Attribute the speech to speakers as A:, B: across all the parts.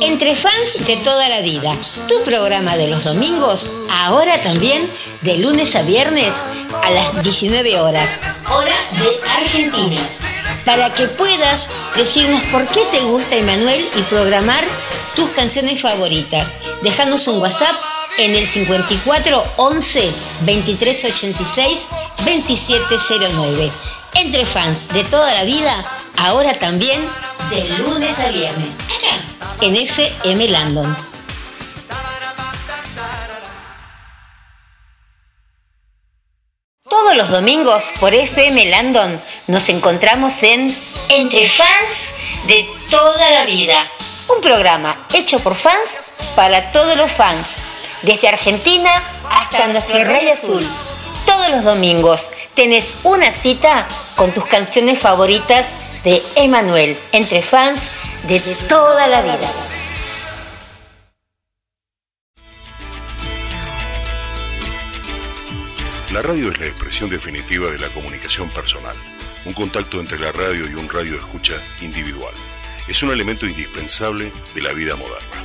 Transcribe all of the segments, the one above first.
A: Entre fans de toda la vida, tu programa de los domingos, ahora también de lunes a viernes a las 19 horas, hora de Argentina, para que puedas decirnos por qué te gusta Emanuel y programar tus canciones favoritas. Dejanos un WhatsApp en el 54 11 23 86 2709. Entre fans de toda la vida, ahora también de lunes a viernes, acá en FM Landon. Todos los domingos por FM Landon nos encontramos en Entre fans de toda la vida, un programa hecho por fans para todos los fans, desde Argentina hasta nuestro Rey Azul. Todos los domingos tenés una cita con tus canciones favoritas de Emanuel, entre fans de toda la vida.
B: La radio es la expresión definitiva de la comunicación personal, un contacto entre la radio y un radio escucha individual. Es un elemento indispensable de la vida moderna,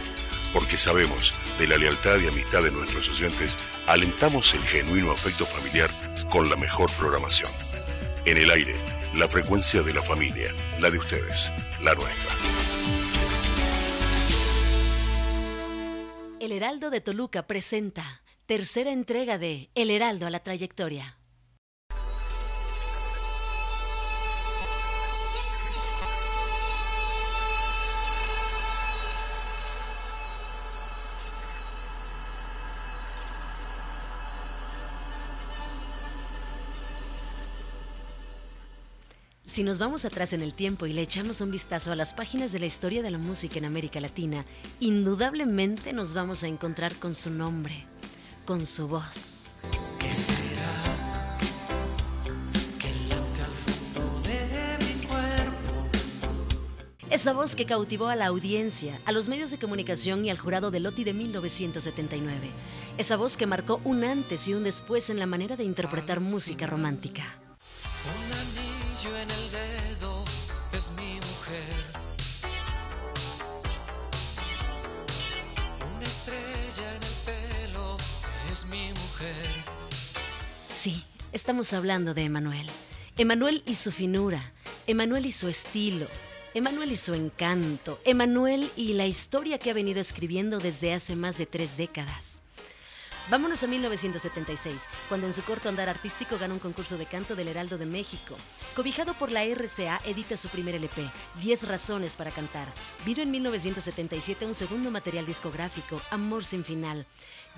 B: porque sabemos de la lealtad y amistad de nuestros oyentes, alentamos el genuino afecto familiar con la mejor programación. En el aire, la frecuencia de la familia, la de ustedes, la nuestra.
C: El Heraldo de Toluca presenta tercera entrega de El Heraldo a la trayectoria. Si nos vamos atrás en el tiempo y le echamos un vistazo a las páginas de la historia de la música en América Latina, indudablemente nos vamos a encontrar con su nombre, con su voz. Esa voz que cautivó a la audiencia, a los medios de comunicación y al jurado de Loti de 1979. Esa voz que marcó un antes y un después en la manera de interpretar música romántica. Sí, estamos hablando de Emanuel. Emanuel y su finura, Emanuel y su estilo, Emanuel y su encanto, Emanuel y la historia que ha venido escribiendo desde hace más de tres décadas. Vámonos a 1976, cuando en su corto andar artístico gana un concurso de canto del Heraldo de México. Cobijado por la RCA, edita su primer LP, 10 razones para cantar. Vino en 1977 un segundo material discográfico, Amor sin final.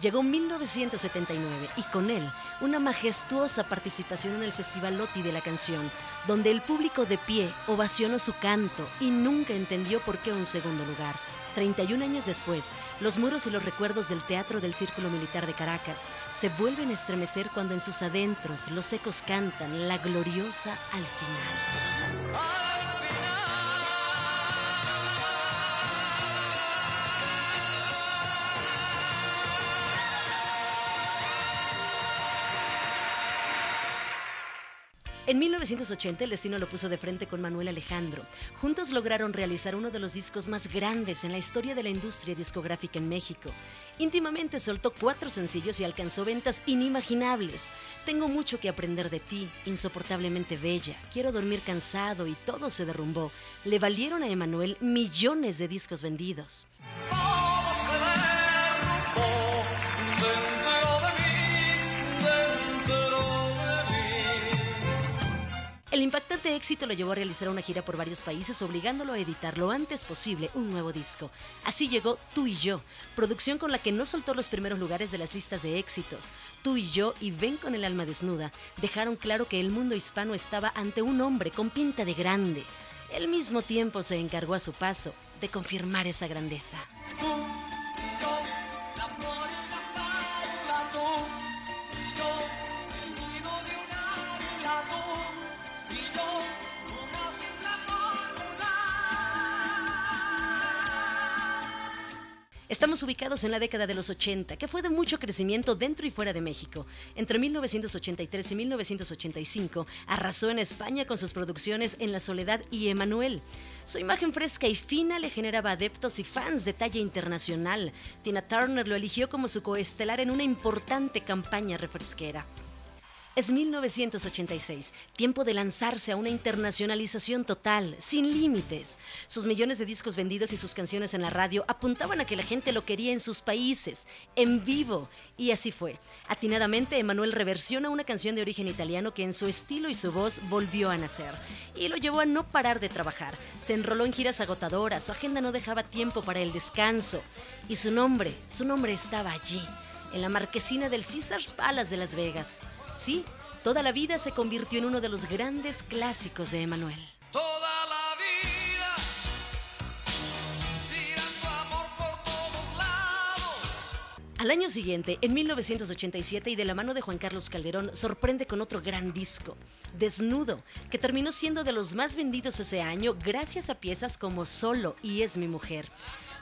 C: Llegó 1979 y con él una majestuosa participación en el Festival Loti de la canción, donde el público de pie ovacionó su canto y nunca entendió por qué un segundo lugar. 31 años después, los muros y los recuerdos del Teatro del Círculo Militar de Caracas se vuelven a estremecer cuando en sus adentros los ecos cantan la gloriosa al final. En 1980 el destino lo puso de frente con Manuel Alejandro. Juntos lograron realizar uno de los discos más grandes en la historia de la industria discográfica en México. Íntimamente soltó cuatro sencillos y alcanzó ventas inimaginables. Tengo mucho que aprender de ti, insoportablemente bella. Quiero dormir cansado y todo se derrumbó. Le valieron a Emanuel millones de discos vendidos. Impactante éxito lo llevó a realizar una gira por varios países, obligándolo a editar lo antes posible un nuevo disco. Así llegó Tú y Yo, producción con la que no soltó los primeros lugares de las listas de éxitos. Tú y Yo y Ven con el alma desnuda dejaron claro que el mundo hispano estaba ante un hombre con pinta de grande. Al mismo tiempo se encargó a su paso de confirmar esa grandeza. Estamos ubicados en la década de los 80, que fue de mucho crecimiento dentro y fuera de México. Entre 1983 y 1985 arrasó en España con sus producciones En la Soledad y Emanuel. Su imagen fresca y fina le generaba adeptos y fans de talla internacional. Tina Turner lo eligió como su coestelar en una importante campaña refresquera. Es 1986, tiempo de lanzarse a una internacionalización total, sin límites. Sus millones de discos vendidos y sus canciones en la radio apuntaban a que la gente lo quería en sus países, en vivo. Y así fue. Atinadamente, Emanuel reversiona una canción de origen italiano que en su estilo y su voz volvió a nacer. Y lo llevó a no parar de trabajar. Se enroló en giras agotadoras, su agenda no dejaba tiempo para el descanso. Y su nombre, su nombre estaba allí, en la marquesina del Caesars Palace de Las Vegas. Sí, toda la vida se convirtió en uno de los grandes clásicos de Emanuel.
D: Toda la vida tirando amor por todos lados.
C: Al año siguiente, en 1987, y de la mano de Juan Carlos Calderón, sorprende con otro gran disco, Desnudo, que terminó siendo de los más vendidos ese año gracias a piezas como Solo y Es mi mujer.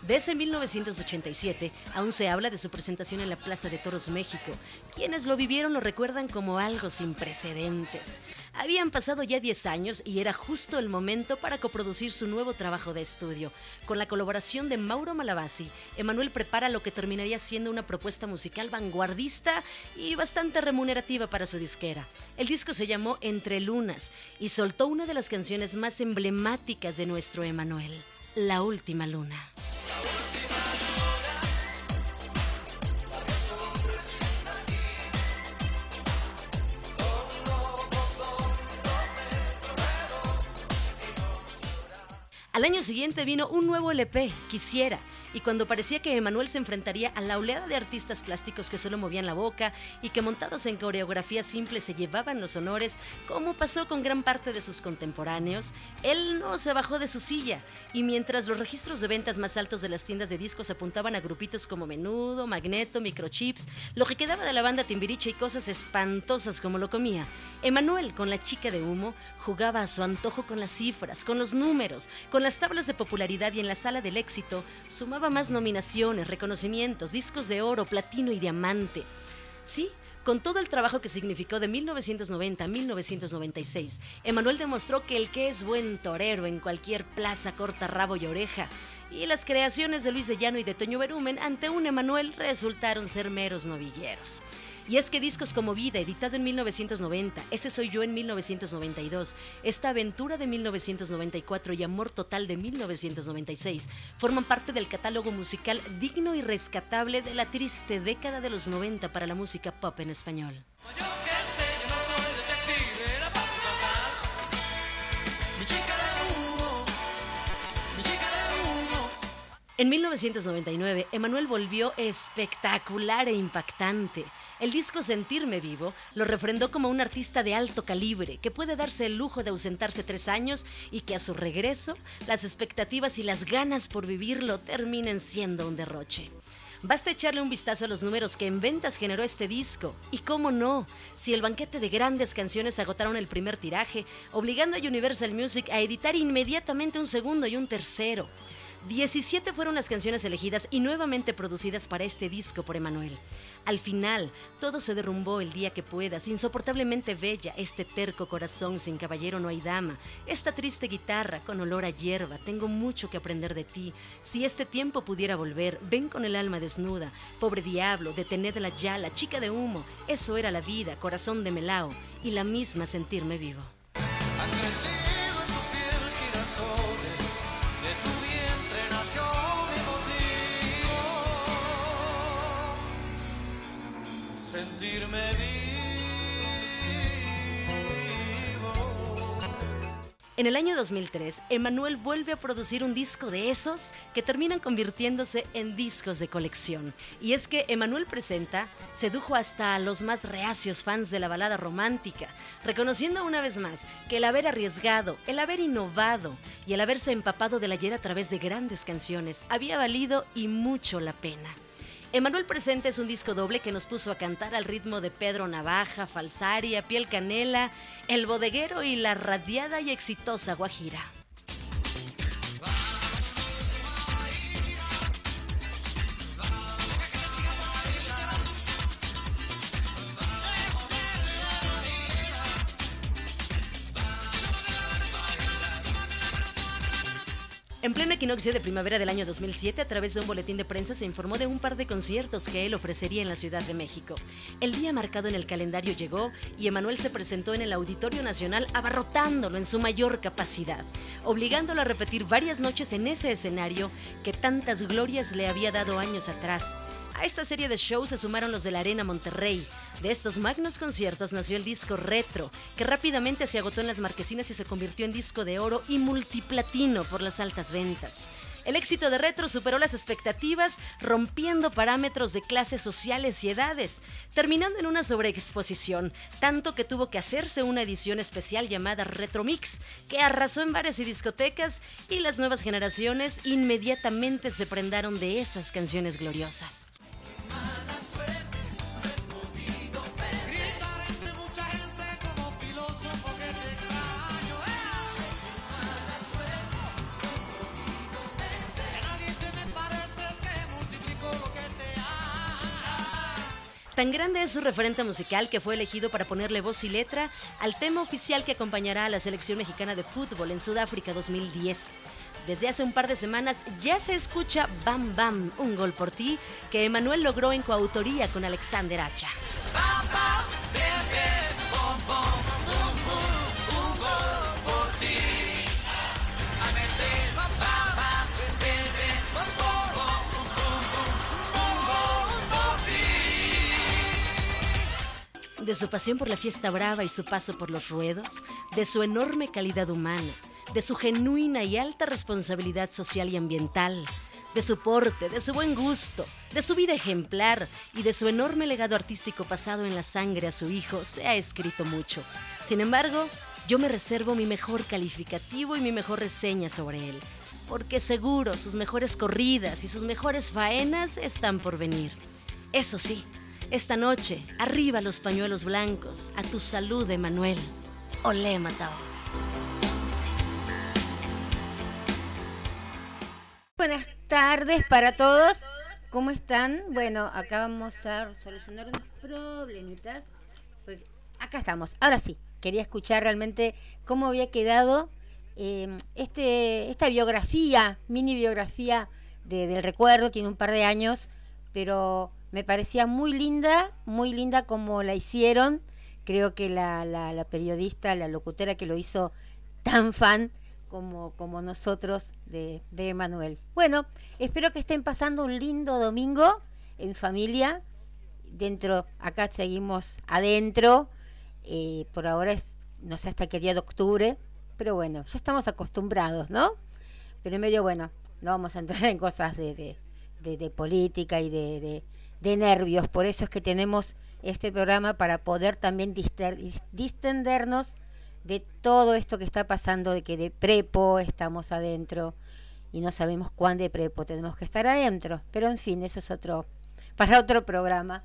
C: Desde 1987 aún se habla de su presentación en la Plaza de Toros México. Quienes lo vivieron lo recuerdan como algo sin precedentes. Habían pasado ya 10 años y era justo el momento para coproducir su nuevo trabajo de estudio. Con la colaboración de Mauro Malavasi, Emanuel prepara lo que terminaría siendo una propuesta musical vanguardista y bastante remunerativa para su disquera. El disco se llamó Entre Lunas y soltó una de las canciones más emblemáticas de nuestro Emanuel, La Última Luna. Al año siguiente vino un nuevo LP, Quisiera, y cuando parecía que Emanuel se enfrentaría a la oleada de artistas plásticos que solo movían la boca y que montados en coreografías simples se llevaban los honores, como pasó con gran parte de sus contemporáneos, él no se bajó de su silla, y mientras los registros de ventas más altos de las tiendas de discos apuntaban a grupitos como Menudo, Magneto, Microchips, lo que quedaba de la banda Timbiriche y cosas espantosas como lo comía, Emanuel, con la chica de humo, jugaba a su antojo con las cifras, con los números, con las tablas de popularidad y en la sala del éxito sumaba más nominaciones, reconocimientos, discos de oro, platino y diamante. Sí, con todo el trabajo que significó de 1990 a 1996, Emanuel demostró que el que es buen torero en cualquier plaza corta rabo y oreja, y las creaciones de Luis de Llano y de Toño Berumen ante un Emanuel resultaron ser meros novilleros. Y es que discos como Vida, editado en 1990, Ese Soy Yo en 1992, Esta Aventura de 1994 y Amor Total de 1996 forman parte del catálogo musical digno y rescatable de la triste década de los 90 para la música pop en español. En 1999, Emanuel volvió espectacular e impactante. El disco Sentirme Vivo lo refrendó como un artista de alto calibre, que puede darse el lujo de ausentarse tres años y que a su regreso las expectativas y las ganas por vivirlo terminen siendo un derroche. Basta echarle un vistazo a los números que en ventas generó este disco. Y cómo no, si el banquete de grandes canciones agotaron el primer tiraje, obligando a Universal Music a editar inmediatamente un segundo y un tercero. 17 fueron las canciones elegidas y nuevamente producidas para este disco por Emanuel. Al final, todo se derrumbó el día que puedas, insoportablemente bella, este terco corazón sin caballero no hay dama, esta triste guitarra con olor a hierba, tengo mucho que aprender de ti. Si este tiempo pudiera volver, ven con el alma desnuda, pobre diablo, detenedla ya, la chica de humo, eso era la vida, corazón de melao, y la misma sentirme vivo.
D: En
C: el año 2003, Emanuel vuelve a producir un disco de esos que terminan convirtiéndose en discos de colección. Y es que Emanuel presenta sedujo hasta a los más reacios fans de la balada romántica, reconociendo una vez más que el haber arriesgado, el haber innovado y el haberse empapado del ayer a través de grandes canciones había valido y mucho la pena. Emanuel Presente es un disco doble que nos puso a cantar al ritmo de Pedro Navaja, Falsaria, Piel Canela, El Bodeguero y la radiada y exitosa Guajira. En pleno equinoccio de primavera del año 2007, a través de un boletín de prensa se informó de un par de conciertos que él ofrecería en la Ciudad de México. El día marcado en el calendario llegó y Emanuel se presentó en el Auditorio Nacional abarrotándolo en su mayor capacidad, obligándolo a repetir varias noches en ese escenario que tantas glorias le había dado años atrás. A esta serie de shows se sumaron los de la Arena Monterrey. De estos magnos conciertos nació el disco Retro, que rápidamente se agotó en las marquesinas y se convirtió en disco de oro y multiplatino por las altas ventas. El éxito de Retro superó las expectativas, rompiendo parámetros de clases sociales y edades, terminando en una sobreexposición, tanto que tuvo que hacerse una edición especial llamada Retro Mix, que arrasó en bares y discotecas y las nuevas generaciones inmediatamente se prendaron de esas canciones gloriosas. Tan grande es su referente musical que fue elegido para ponerle voz y letra al tema oficial que acompañará a la selección mexicana de fútbol en Sudáfrica 2010. Desde hace un par de semanas ya se escucha Bam Bam, un gol por ti, que Emanuel logró en coautoría con Alexander Hacha.
E: Bam, bam, bien, bien, bom, bom, bum, bum, un gol por ti.
C: De su pasión por la fiesta brava y su paso por los ruedos, de su enorme calidad humana, de su genuina y alta responsabilidad social y ambiental, de su porte, de su buen gusto, de su vida ejemplar y de su enorme legado artístico pasado en la sangre a su hijo, se ha escrito mucho. Sin embargo, yo me reservo mi mejor calificativo y mi mejor reseña sobre él, porque seguro sus mejores corridas y sus mejores faenas están por venir. Eso sí, esta noche, arriba los pañuelos blancos, a tu salud, Emanuel. Olé, Matao.
A: Buenas tardes para todos. ¿Cómo están? Bueno, acá vamos a solucionar unos problemitas. Pues, acá estamos. Ahora sí, quería escuchar realmente cómo había quedado eh, este, esta biografía, mini biografía de- del recuerdo. Tiene un par de años, pero me parecía muy linda, muy linda como la hicieron. Creo que la, la- la periodista, la locutora que lo hizo tan fan como, como nosotros de, de Emanuel. Bueno, espero que estén pasando un lindo domingo en familia. Dentro, acá seguimos adentro. eh, por ahora es, no sé hasta qué día de octubre, pero bueno, ya estamos acostumbrados, ¿no? Pero en medio, bueno, no vamos a entrar en cosas de, de- de- política y de, nervios. Por eso es que tenemos este programa para poder también distendernos de todo esto que está pasando, de que de prepo estamos adentro y no sabemos cuán de prepo tenemos que estar adentro. Pero en fin, eso es otro, para otro programa.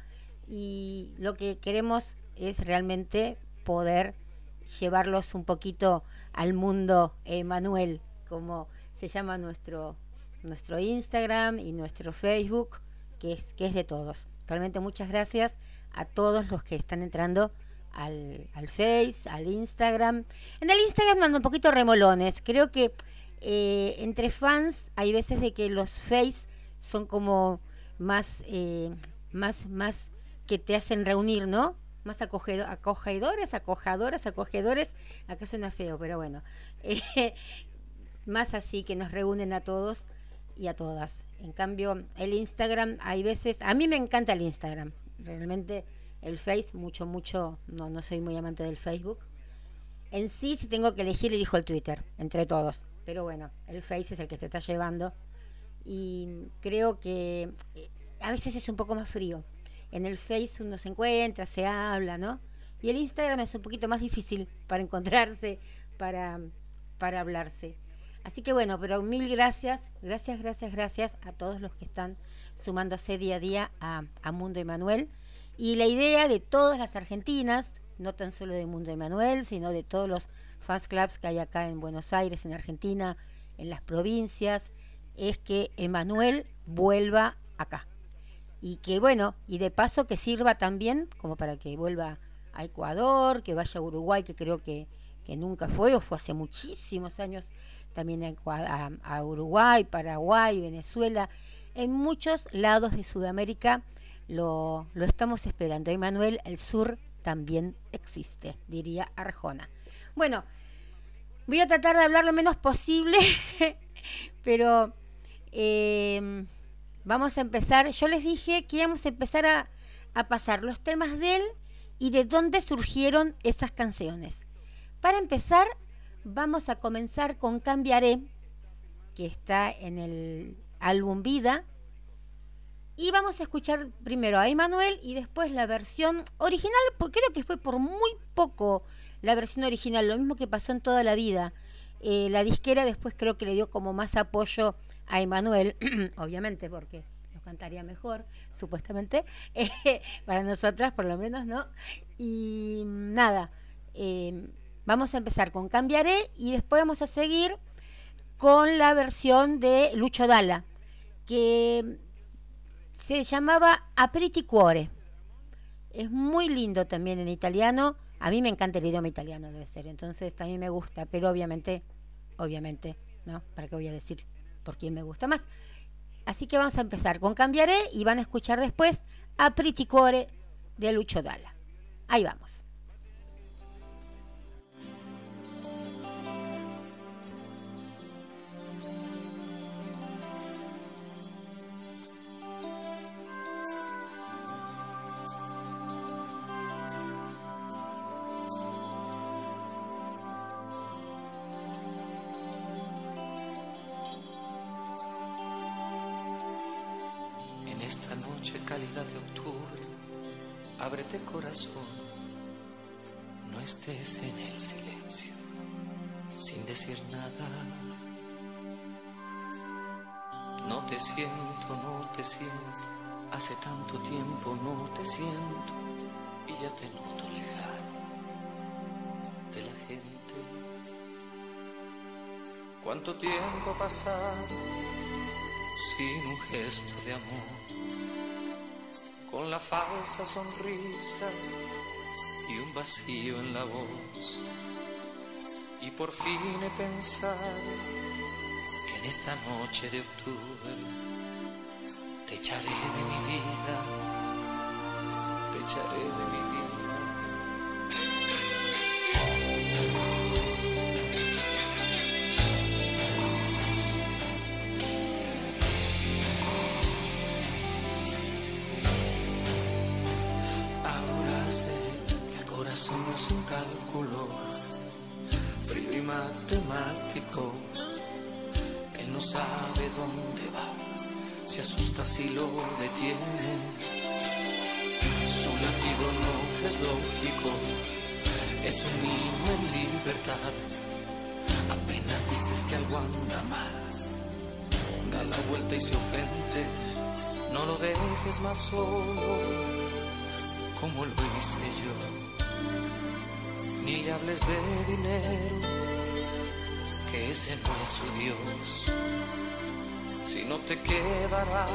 A: Y lo que queremos es realmente poder llevarlos un poquito al mundo Emanuel, como se llama nuestro, nuestro Instagram y nuestro Facebook, que es, que es de todos. Realmente muchas gracias a todos los que están entrando al, al Face, al Instagram. En el Instagram ando un poquito remolones. Creo que eh, entre fans hay veces de que los Face son como más, eh, más, más que te hacen reunir, ¿no? Más acogedo- acogedores, acojadoras, acogedores. Acá suena feo, pero bueno. Eh, más así que nos reúnen a todos y a todas. En cambio, el Instagram, hay veces, a mí me encanta el Instagram, realmente el Face, mucho, mucho, no, no soy muy amante del Facebook. En sí, si tengo que elegir, elijo el Twitter, entre todos. Pero bueno, el Face es el que se está llevando. Y creo que eh, a veces es un poco más frío. En el Face uno se encuentra, se habla, ¿no? Y el Instagram es un poquito más difícil para encontrarse, para, para hablarse. Así que bueno, pero mil gracias, gracias, gracias, gracias a todos los que están sumándose día a día a, a Mundo Emanuel. Y la idea de todas las argentinas, no tan solo de Mundo Emanuel, sino de todos los fans clubs que hay acá en Buenos Aires, en Argentina, en las provincias, es que Emanuel vuelva acá. Y que bueno, y de paso que sirva también como para que vuelva a Ecuador, que vaya a Uruguay, que creo que, que nunca fue, o fue hace muchísimos años también a- a Uruguay, Paraguay, Venezuela, en muchos lados de Sudamérica lo, lo estamos esperando. Emanuel, el sur también existe, diría Arjona. Bueno, voy a tratar de hablar lo menos posible, pero eh, vamos a empezar. Yo les dije que íbamos a empezar a, a pasar los temas de él y de dónde surgieron esas canciones. Para empezar, vamos a comenzar con Cambiaré, que está en el álbum Vida. Y vamos a escuchar primero a Emanuel y después la versión original, porque creo que fue por muy poco la versión original, lo mismo que pasó en toda la vida. Eh, la disquera después creo que le dio como más apoyo a Emanuel, obviamente porque lo cantaría mejor, supuestamente, para nosotras por lo menos, ¿no? Y nada, eh, vamos a empezar con Cambiaré y después vamos a seguir con la versión de Lucho Dalla, que se llamaba Apriti Cuore. Es muy lindo también en italiano. A mí me encanta el idioma italiano, debe ser. Entonces también me gusta, pero obviamente, obviamente, ¿no? ¿Para qué voy a decir por quién me gusta más? Así que vamos a empezar con Cambiaré y van a escuchar después Apriti Cuore de Lucho Dalla. Ahí vamos.
F: Voz. Y por fin he pensado que en esta noche de octubre te echaré de mi vida, te echaré de mi vida. Solo como lo hice yo. Ni le hables de dinero, que ese no es su Dios. Si no te quedarás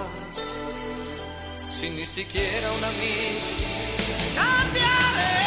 F: sin ni siquiera un amigo, cambiaré.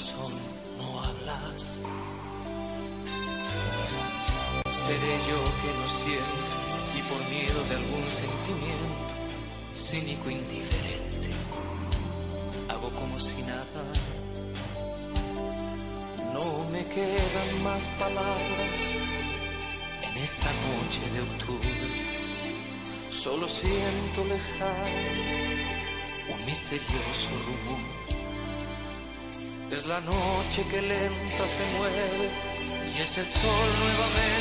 F: Corazón, no hablas. Seré yo que no siento, y por miedo de algún sentimiento, cínico indiferente, hago como si nada. No me quedan más palabras en esta noche de octubre solo siento lejano un misterioso rumor. Es la noche que lenta se mueve y es el sol nuevamente.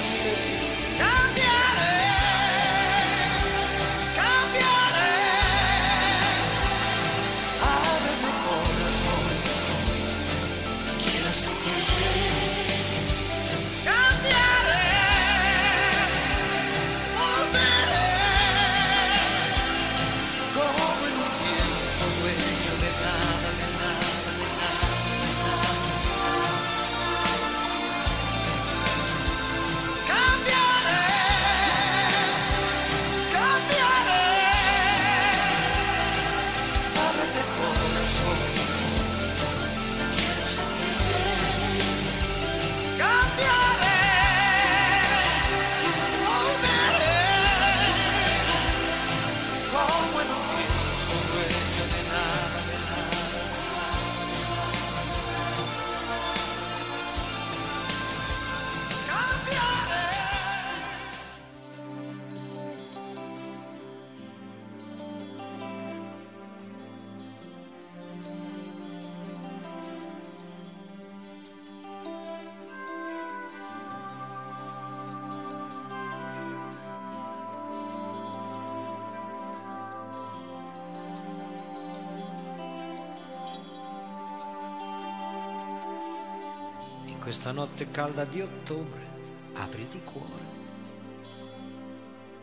G: Notte calda di ottobre, apriti cuore.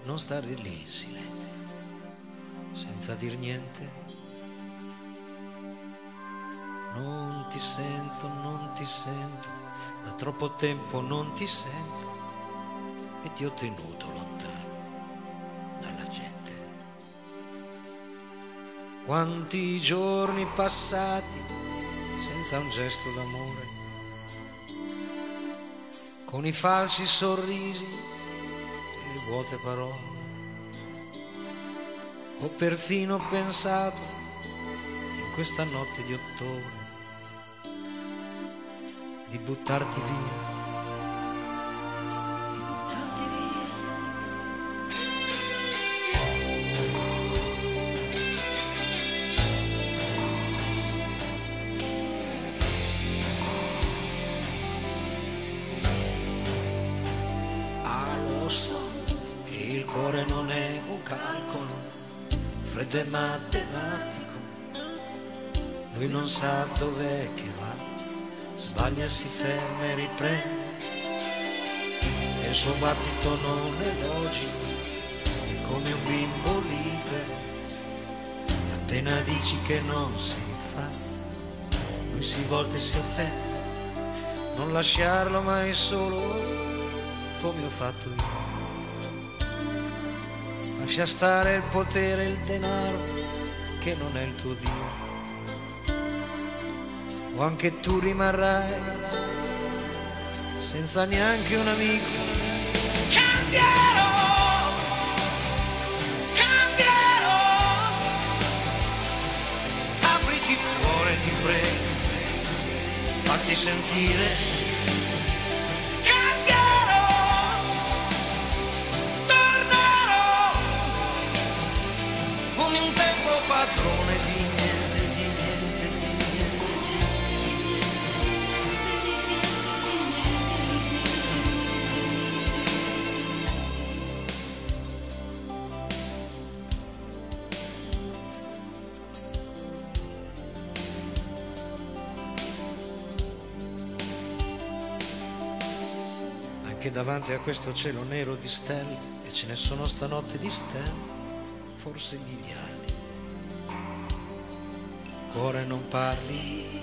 G: Non stare lì in silenzio, senza dir niente. Non ti sento, non ti sento, da troppo tempo non ti sento e ti ho tenuto lontano dalla gente. Quanti giorni passati senza un gesto d'amore con i falsi sorrisi e le vuote parole. Ho perfino pensato in questa notte di ottobre di buttarti via. Freddo e matematico. Lui non sa dov'è che va, sbaglia, si ferma e riprende. E il suo battito non è logico, è come un bimbo libero. Appena dici che non si fa, lui si volta e si offende. Non lasciarlo mai solo come ho fatto io. Lascia stare il potere e il denaro che non è il tuo Dio. O anche tu rimarrai senza neanche un amico. Cambierò, cambierò. Apriti il cuore, ti prego, fatti sentire. Davanti a questo cielo nero di stelle, e ce ne sono stanotte di stelle, forse miliardi. Cuore non parli,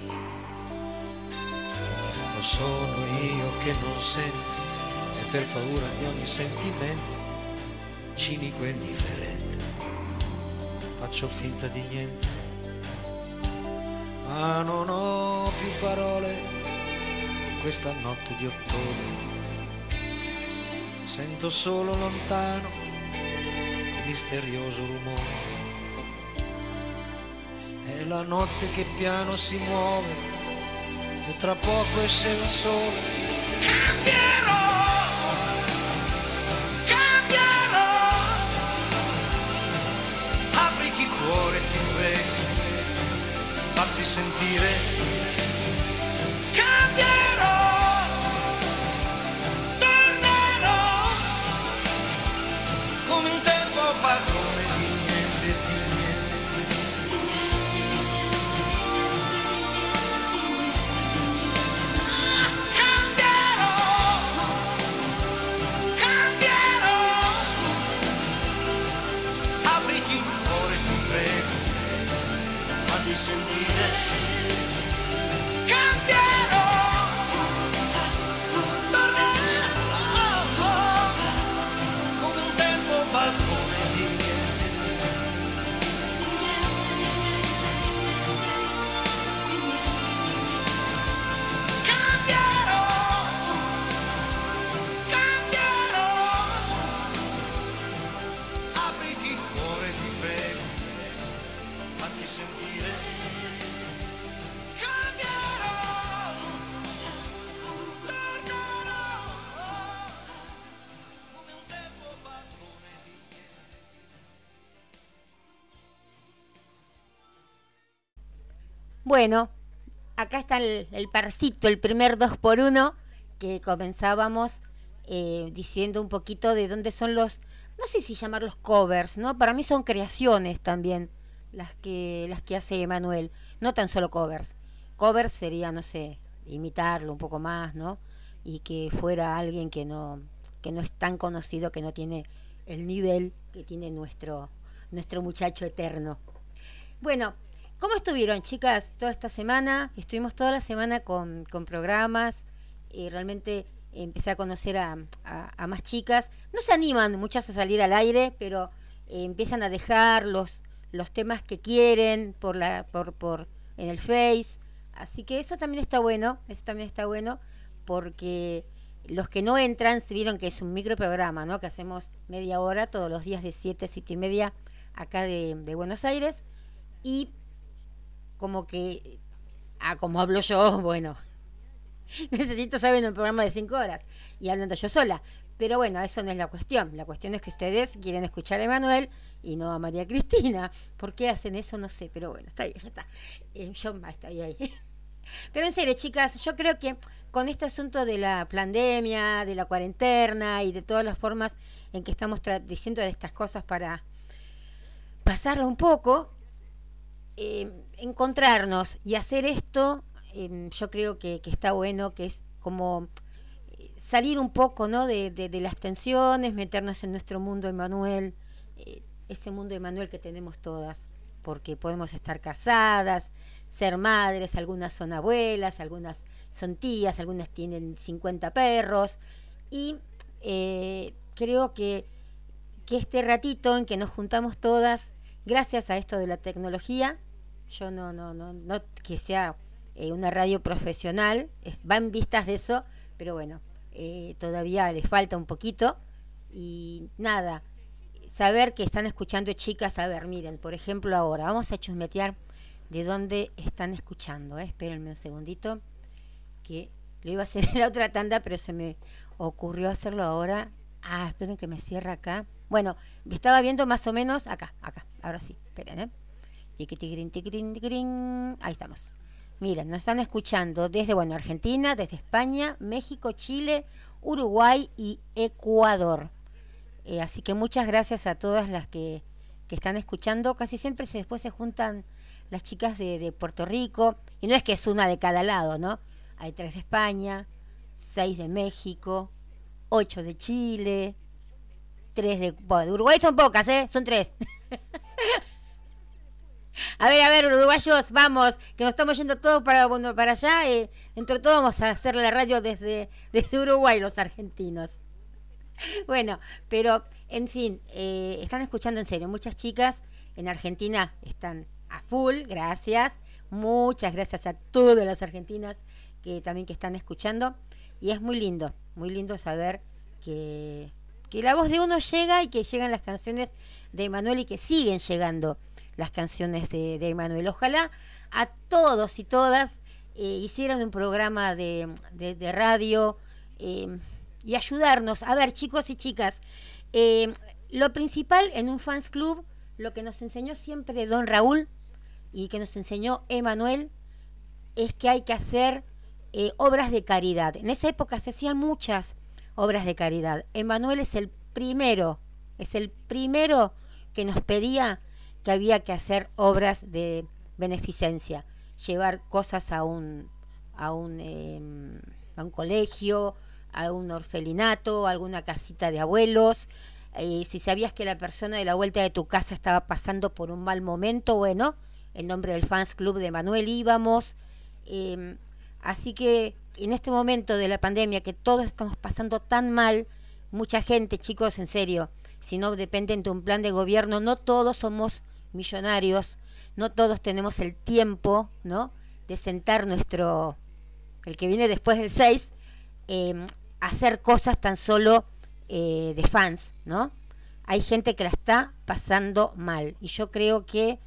G: lo sono io che non sento, e per paura di ogni sentimento, cinico e indifferente, faccio finta di niente, ma non ho più parole in questa notte di ottobre sento solo lontano misterioso rumore. È la notte che piano si muove e tra poco esce il sole. Cambierò! Cambierò! Apri chi cuore ti prego, fatti sentire
A: Bueno, acá está el, parcito, el primer dos por uno que comenzábamos eh, diciendo un poquito de dónde son los, no sé si llamarlos covers, ¿no? Para mí son creaciones también las que las que hace Emanuel, no tan solo covers. Covers sería, no sé, imitarlo un poco más, ¿no? Y que fuera alguien que no que no es tan conocido, que no tiene el nivel que tiene nuestro nuestro muchacho eterno. Bueno, ¿cómo estuvieron, chicas, toda esta semana? Estuvimos toda la semana con, programas, y realmente empecé a conocer a, a- a más chicas. No se animan muchas a salir al aire, pero eh, empiezan a dejar los, los temas que quieren por la, por, por, en el Face. Así que eso también está bueno, eso también está bueno, porque los que no entran se vieron que es un microprograma, ¿no? Que hacemos media hora todos los días de 7, 7 y media acá de, de Buenos Aires. Y como que, ah, como hablo yo, bueno, necesito saber un programa de 5 horas y hablando yo sola. Pero bueno, eso no es la cuestión. La cuestión es que ustedes quieren escuchar a Emanuel y no a María Cristina. ¿Por qué hacen eso? No sé, pero bueno, está bien, ya está. Eh, yo está ahí, ahí. Pero en serio, chicas, yo creo que con este asunto de la pandemia, de la cuarentena y de todas las formas en que estamos diciendo de estas cosas para pasarla un poco, eh, encontrarnos y hacer esto, eh, yo creo que, está bueno, que es como eh, salir un poco ¿no? de las tensiones, meternos en nuestro mundo Emanuel, eh, ese mundo Emanuel que tenemos todas, porque podemos estar casadas, ser madres, algunas son abuelas, algunas son tías, algunas tienen 50 perros, y eh, creo que, que este ratito en que nos juntamos todas, gracias a esto de la tecnología, yo no, no, no, no que sea eh, una radio profesional, es, va en vistas de eso, pero bueno, eh, todavía les falta un poquito. Y nada, saber que están escuchando chicas, a ver, miren, por ejemplo ahora, vamos a chusmetear de dónde están escuchando, ¿eh? espérenme un segundito, que lo iba a hacer en la otra tanda, pero se me ocurrió hacerlo ahora. Ah, esperen que me cierre acá. Bueno, estaba viendo más o menos acá, acá, ahora sí, esperen, ¿eh? Ahí estamos. Miren, nos están escuchando desde, bueno, Argentina, desde España, México, Chile, Uruguay y Ecuador. Eh, así que muchas gracias a todas las que, que están escuchando. Casi siempre se, después se juntan las chicas de, de Puerto Rico. Y no es que es una de cada lado, ¿no? Hay tres de España, seis de México, ocho de Chile, tres de... De Uruguay son pocas, ¿eh? Son tres. A ver, a ver, uruguayos, vamos, que nos estamos yendo todos para, bueno, para allá. eh, entre todos vamos a hacer la radio desde, desde Uruguay, los argentinos. Bueno, pero, en fin, eh, están escuchando en serio. Muchas chicas en Argentina están a full, gracias. Muchas gracias a todas las argentinas que también que están escuchando. Y es muy lindo, muy lindo saber que, que la voz de uno llega y que llegan las canciones de Emanuel y que siguen llegando las canciones de, de Emanuel. Ojalá a todos y todas eh, hicieran un programa de, radio eh, y ayudarnos. A ver, chicos y chicas, eh, lo principal en un fans club, lo que nos enseñó siempre don Raúl y que nos enseñó Emanuel, es que hay que hacer eh, obras de caridad. En esa época se hacían muchas obras de caridad. Emanuel es el primero, es el primero que nos pedía que había que hacer obras de beneficencia, llevar cosas a un a un, eh, a un colegio, a un orfelinato, a alguna casita de abuelos. Eh, si sabías que la persona de la vuelta de tu casa estaba pasando por un mal momento, bueno, en nombre del fans club de Manuel íbamos. Eh, así que en este momento de la pandemia que todos estamos pasando tan mal, mucha gente, chicos, en serio, si no dependen de un plan de gobierno, no todos somos millonarios, no todos tenemos el tiempo, ¿no? De sentar nuestro, el que viene después del 6, eh, hacer cosas tan solo eh, de fans, ¿no? Hay gente que la está pasando mal y yo creo que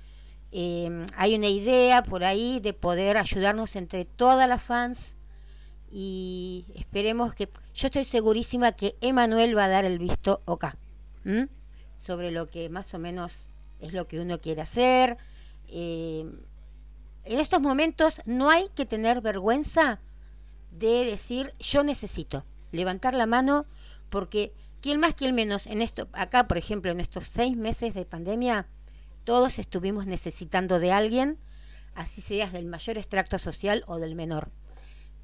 A: eh, hay una idea por ahí de poder ayudarnos entre todas las fans y esperemos que yo estoy segurísima que Emanuel va a dar el visto acá sobre lo que más o menos es lo que uno quiere hacer eh, en estos momentos no hay que tener vergüenza de decir yo necesito, levantar la mano, porque quién más, quién menos, en esto, acá por ejemplo, en estos seis meses de pandemia, todos estuvimos necesitando de alguien, así seas del mayor extracto social o del menor.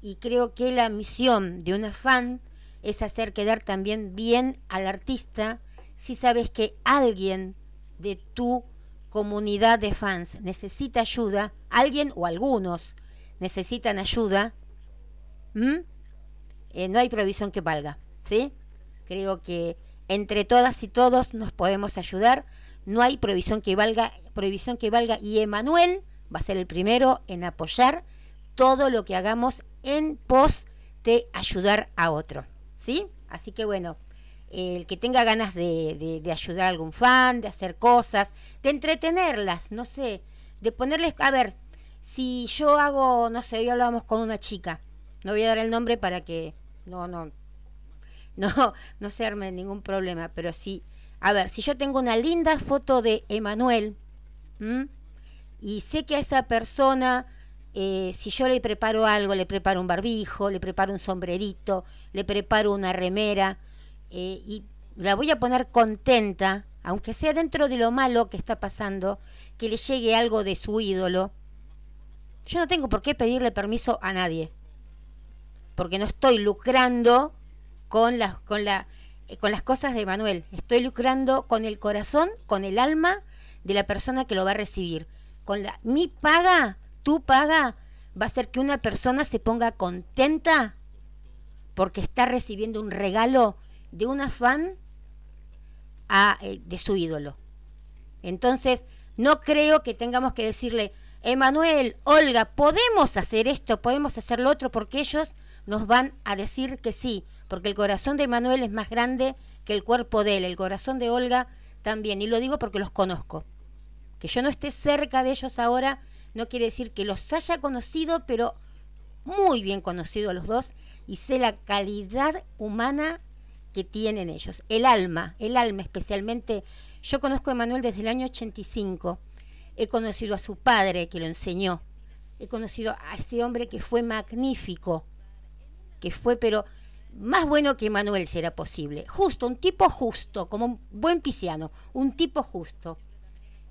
A: Y creo que la misión de una fan es hacer quedar también bien al artista si sabes que alguien de tu comunidad de fans necesita ayuda, alguien o algunos necesitan ayuda. Eh, no hay provisión que valga, ¿sí? Creo que entre todas y todos nos podemos ayudar, no hay provisión que valga, prohibición que valga y Emanuel va a ser el primero en apoyar todo lo que hagamos en pos de ayudar a otro, ¿sí? Así que bueno, el que tenga ganas de, de- ayudar a algún fan, de hacer cosas, de entretenerlas, no sé, de ponerles, a ver, si yo hago, no sé, hoy hablábamos con una chica, no voy a dar el nombre para que no, no, no, no se arme ningún problema, pero sí, a ver, si yo tengo una linda foto de Emanuel, y sé que a esa persona, eh, si yo le preparo algo, le preparo un barbijo, le preparo un sombrerito, le preparo una remera, eh, y la voy a poner contenta, aunque sea dentro de lo malo que está pasando, que le llegue algo de su ídolo, yo no tengo por qué pedirle permiso a nadie, porque no estoy lucrando con las, con la, eh, con las cosas de Manuel, estoy lucrando con el corazón, con el alma de la persona que lo va a recibir. Con la, mi paga, tu paga, va a hacer que una persona se ponga contenta porque está recibiendo un regalo de una fan a, eh, de su ídolo. Entonces, no creo que tengamos que decirle, Emanuel, Olga, podemos hacer esto, podemos hacer lo otro, porque ellos nos van a decir que sí, porque el corazón de Emanuel es más grande que el cuerpo de él, el corazón de Olga también, y lo digo porque los conozco. Que yo no esté cerca de ellos ahora no quiere decir que los haya conocido, pero muy bien conocido a los dos, y sé la calidad humana que tienen ellos, el alma, el alma especialmente. Yo conozco a Emanuel desde el año 85, he conocido a su padre que lo enseñó, he conocido a ese hombre que fue magnífico, que fue pero más bueno que Emanuel será posible, justo, un tipo justo, como un buen pisciano, un tipo justo,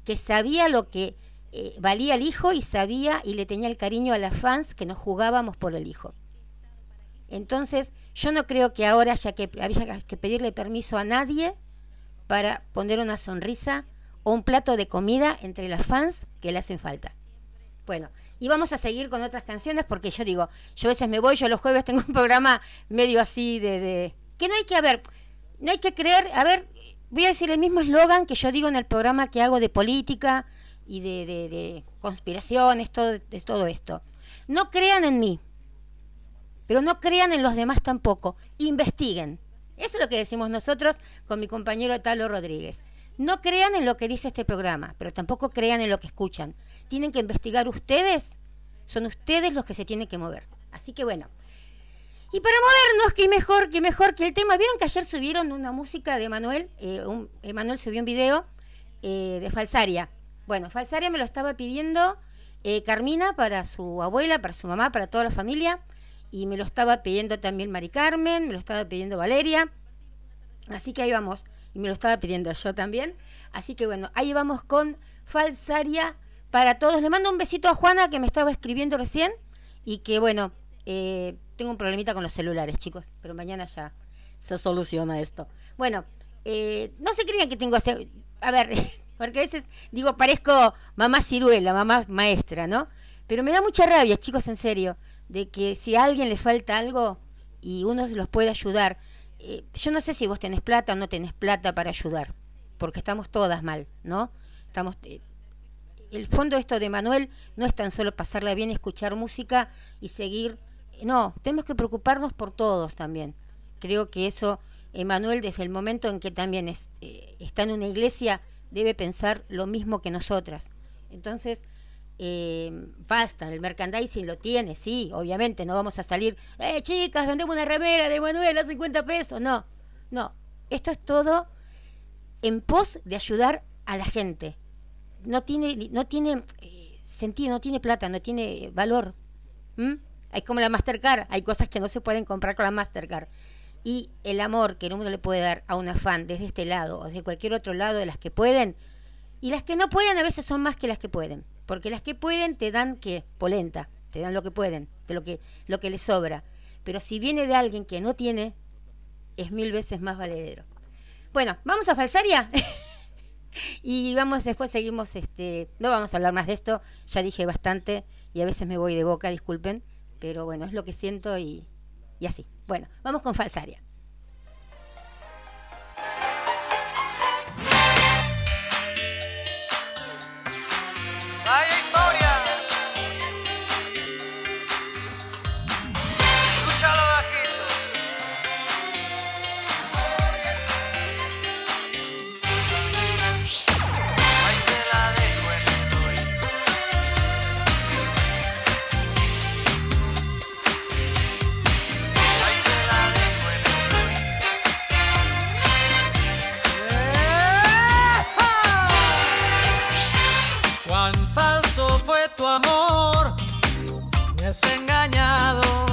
A: que sabía lo que eh, valía el hijo y sabía y le tenía el cariño a las fans que nos jugábamos por el hijo. Entonces, yo no creo que ahora haya que, haya que pedirle permiso a nadie para poner una sonrisa o un plato de comida entre las fans que le hacen falta. Bueno, y vamos a seguir con otras canciones porque yo digo, yo a veces me voy, yo los jueves tengo un programa medio así de... de que no hay que, a ver, no hay que creer, a ver, voy a decir el mismo eslogan que yo digo en el programa que hago de política y de conspiraciones, todo, de todo esto. No crean en mí, pero no crean en los demás tampoco. Investiguen. Eso es lo que decimos nosotros con mi compañero Talo Rodríguez. No crean en lo que dice este programa, pero tampoco crean en lo que escuchan. Tienen que investigar ustedes. Son ustedes los que se tienen que mover. Así que bueno. Y para movernos, qué mejor, qué mejor que el tema. ¿Vieron que ayer subieron una música de Emanuel? Eh, Emanuel subió un video eh, de Falsaria. Bueno, Falsaria me lo estaba pidiendo eh, Carmina para su abuela, para su mamá, para toda la familia. Y me lo estaba pidiendo también Mari Carmen, me lo estaba pidiendo Valeria. Así que ahí vamos. Y me lo estaba pidiendo yo también. Así que bueno, ahí vamos con Falsaria para todos. Le mando un besito a Juana que me estaba escribiendo recién. Y que bueno, eh, tengo un problemita con los celulares, chicos. Pero mañana ya se soluciona esto. Bueno, eh, no se crean que tengo... A ver, porque a veces digo, parezco mamá ciruela, mamá maestra, ¿no? Pero me da mucha rabia, chicos, en serio, de que si a alguien le falta algo y uno se los puede ayudar, eh, yo no sé si vos tenés plata o no tenés plata para ayudar, porque estamos todas mal, ¿no? Estamos eh, el fondo esto de Manuel no es tan solo pasarla bien, escuchar música y seguir, no, tenemos que preocuparnos por todos también. Creo que eso Emanuel desde el momento en que también es, eh, está en una iglesia debe pensar lo mismo que nosotras. Entonces, eh, basta, el merchandising lo tiene, sí, obviamente, no vamos a salir, eh, chicas, vendemos una remera de Manuel a 50 pesos, no, no, esto es todo en pos de ayudar a la gente. No tiene, no tiene eh,
H: sentido, no tiene plata, no tiene valor. Hay como la Mastercard, hay cosas que no se pueden comprar con la Mastercard. Y el amor que uno le puede dar a una fan desde este lado o desde cualquier otro lado de las que pueden, y las que no pueden a veces son más que las que pueden. Porque las que pueden te dan qué? Polenta, te dan lo que pueden, de lo que, lo que les sobra. Pero si viene de alguien que no tiene, es mil veces más valedero. Bueno, vamos a falsaria. y vamos, después seguimos, este, no vamos a hablar más de esto, ya dije bastante y a veces me voy de boca, disculpen, pero bueno, es lo que siento y, y así. Bueno, vamos con falsaria. desengañado.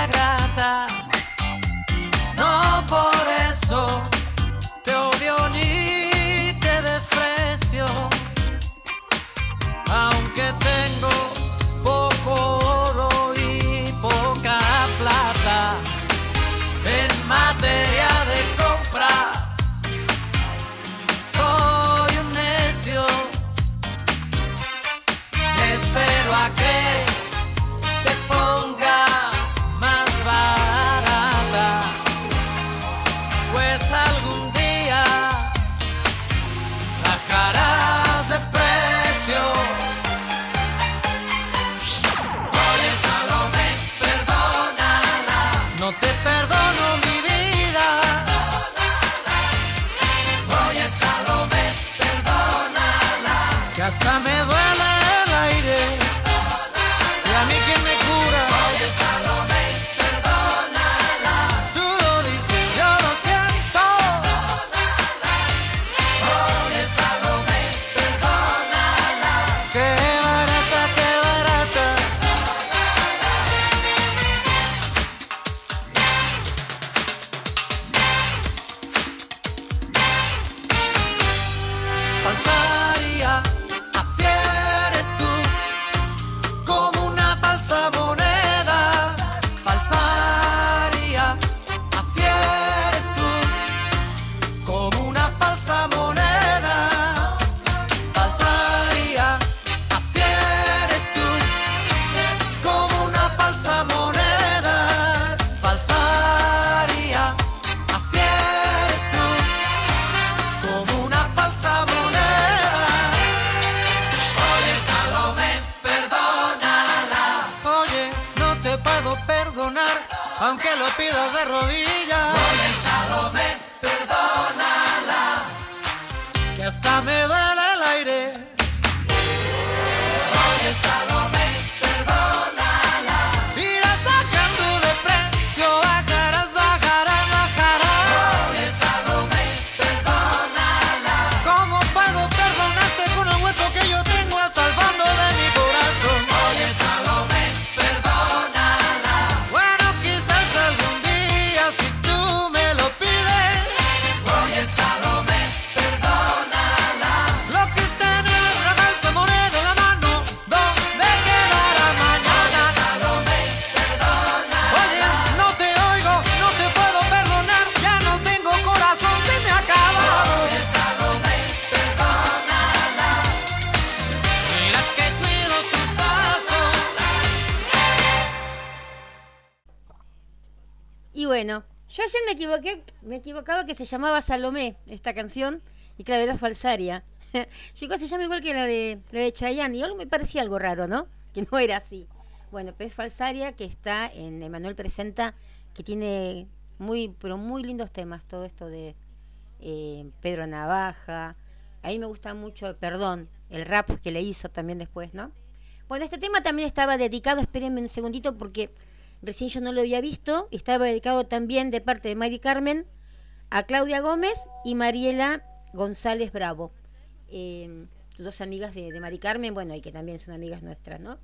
H: sagrada. llamaba Salomé esta canción, y claro, era falsaria.
A: Yo casi se llama igual que la de, la de Chayanne, y algo me parecía algo raro, ¿no? Que no era así. Bueno, pues falsaria que está en Emanuel Presenta, que tiene muy, pero muy lindos temas, todo esto de eh, Pedro Navaja. A mí me gusta mucho, perdón, el rap que le hizo también después, ¿no? Bueno, este tema también estaba dedicado, espérenme un segundito porque recién yo no lo había visto, estaba dedicado también de parte de Mari Carmen a Claudia Gómez y Mariela González Bravo. Eh, dos amigas de, Mari Carmen, bueno, y que también son amigas nuestras, ¿no?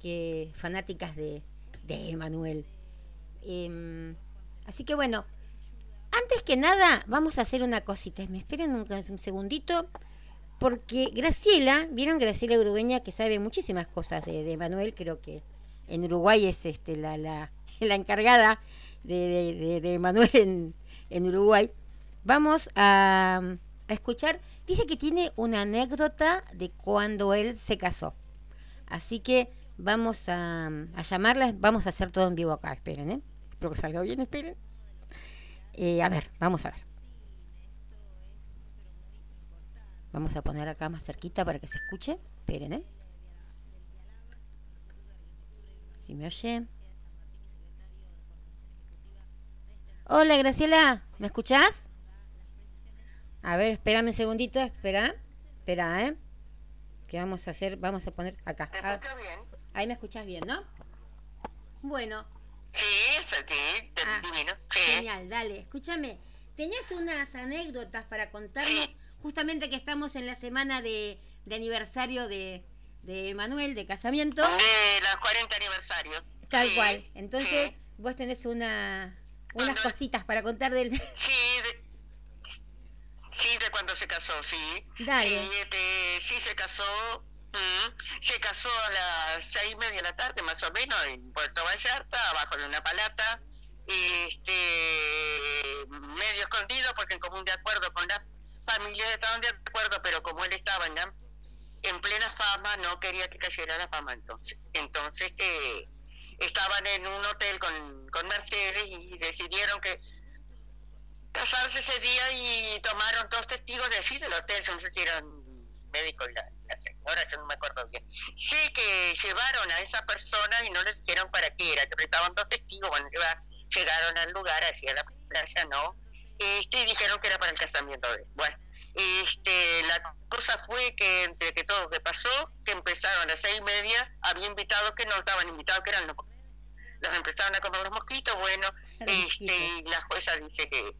A: Que fanáticas de, de Emanuel. Eh, así que bueno, antes que nada, vamos a hacer una cosita. Me esperen un, un segundito, porque Graciela, ¿vieron Graciela Urugueña que sabe muchísimas cosas de, de Manuel? Creo que en Uruguay es este la, la, la encargada de- de Manuel en, en Uruguay. Vamos a, escuchar. Dice que tiene una anécdota de cuando él se casó. Así que vamos a, a llamarla. Vamos a hacer todo en vivo acá. Esperen, ¿eh? Espero que salga bien, esperen. Eh, a ver, vamos a ver. Vamos a poner acá más cerquita para que se escuche. Esperen, ¿eh? Si me oye. Hola, Graciela. ¿Me escuchás? A ver, espérame un segundito. Espera. Espera, ¿eh? Que vamos a hacer? Vamos a poner acá. Ah,
I: bien?
A: Ahí me escuchás bien, ¿no? Bueno,
I: Sí, sí,
A: Ah,
I: divino. Sí.
A: Genial, dale. Escúchame, tenías unas anécdotas para contarnos, justamente que estamos en la semana de, de aniversario de, de Manuel, de casamiento,
I: De los 40 aniversarios.
A: tal
I: Sí,
A: cual. Entonces, vos tenés una, unas cositas para contar del...
I: Sí, de, sí, de cuando se casó, sí.
A: Dale.
I: Sí, este, sí se casó. mm, se casó a las seis y media de la tarde, más o menos, en Puerto Vallarta, abajo de una palata. Este, medio escondido, porque en común de acuerdo con las familias estaban de acuerdo, pero como él estaba en, en plena fama, no quería que cayera la fama entonces. Entonces, eh, estaban en un hotel con, con Mercedes y decidieron que casarse ese día y tomaron dos testigos de allí del hotel, no sé si eran médicos y la, señora, yo no me acuerdo bien. Sé que llevaron a esa persona y no les dijeron para qué era, que precisaban dos testigos, bueno, llegaron al lugar, hacia la playa, ¿no? Este, y dijeron que era para el casamiento de él. Bueno, este, la cosa fue que entre que todo que pasó, que empezaron a las seis y media, había invitados que no estaban invitados, que eran los, los empezaron a comer los mosquitos, bueno, este, y la jueza dice que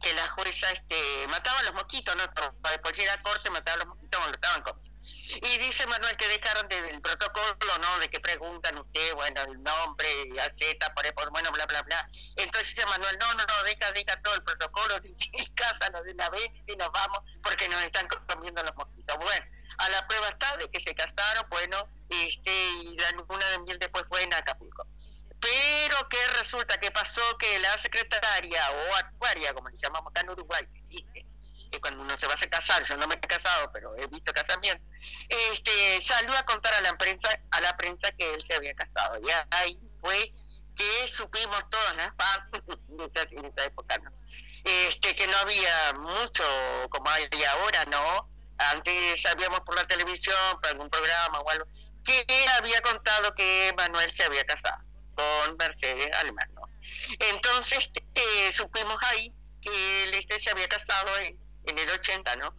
I: que la jueza este, mataba a los mosquitos, ¿no? Para después ir a corte mataba a los mosquitos cuando lo estaban comiendo. Y dice Manuel que dejaron del protocolo, ¿no? De que preguntan usted, bueno, el nombre, la Z, por por bueno, bla, bla, bla. Entonces dice Manuel, no, no, no, deja, deja todo el protocolo, dice, cásanos de una vez y nos vamos porque nos están comiendo los mosquitos. Bueno, a la prueba está de que se casaron, bueno, este, y la luna de miel después fue en Acapulco. Pero que resulta que pasó que la secretaria o actuaria, como le llamamos acá en Uruguay, que cuando uno se va a casar, yo no me he casado, pero he visto casamientos, este, salió a contar a la prensa, a la prensa que él se había casado. Y ahí fue que supimos todas las partes esa, en esa época, ¿no? Este, que no había mucho como hay ahora, ¿no? Antes sabíamos por la televisión, por algún programa o algo, que había contado que Manuel se había casado con Mercedes Alemán, ¿no? Entonces eh, supimos ahí que él este, se había casado en, en el 80, ¿no?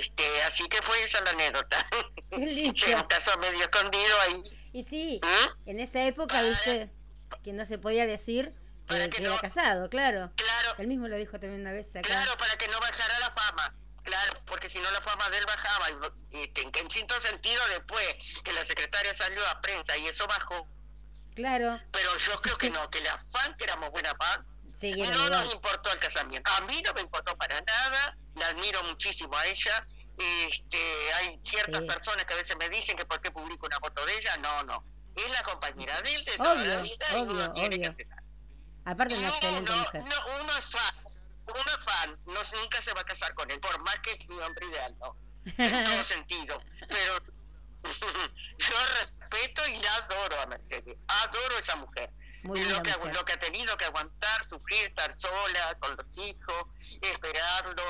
I: Este, así que fue esa la anécdota. Se casó medio escondido ahí.
A: Y sí,
I: ¿Mm?
A: en esa época, viste, que no se podía decir
I: Para
A: que,
I: que
A: era
I: no-
A: casado, claro.
I: Claro,
A: Él mismo lo dijo también una vez acá.
I: claro, para que no bajara la fama. Claro, porque si no la fama de él bajaba. Y, en, en cierto sentido, después que la secretaria salió a prensa y eso bajó.
A: Claro,
I: Pero yo creo que no, que la fan, que éramos buena fan,
A: siguieron
I: no nos importó el casamiento. A mí no me importó para nada, la admiro muchísimo a ella. Este, hay ciertas
A: Sí.
I: personas que a veces me dicen que por qué publico una foto de ella. No, no. Es la compañera de él de toda
A: Obvio,
I: la vida y
A: obvio,
I: uno tiene que
A: obvio.
I: aceptar.
A: Aparte, una
I: No,
A: excelente
I: no,
A: mujer.
I: no, uno es fan. Uno es fan, no, nunca se va a casar con él, por más que es mi hombre ideal, ¿no? En todo sentido. Pero yo respeto y la adoro a Mercedes. Adoro a esa mujer.
A: Muy
I: lo,
A: linda
I: que,
A: mujer.
I: lo que ha tenido que aguantar, sufrir, estar sola, con los hijos, esperarlo.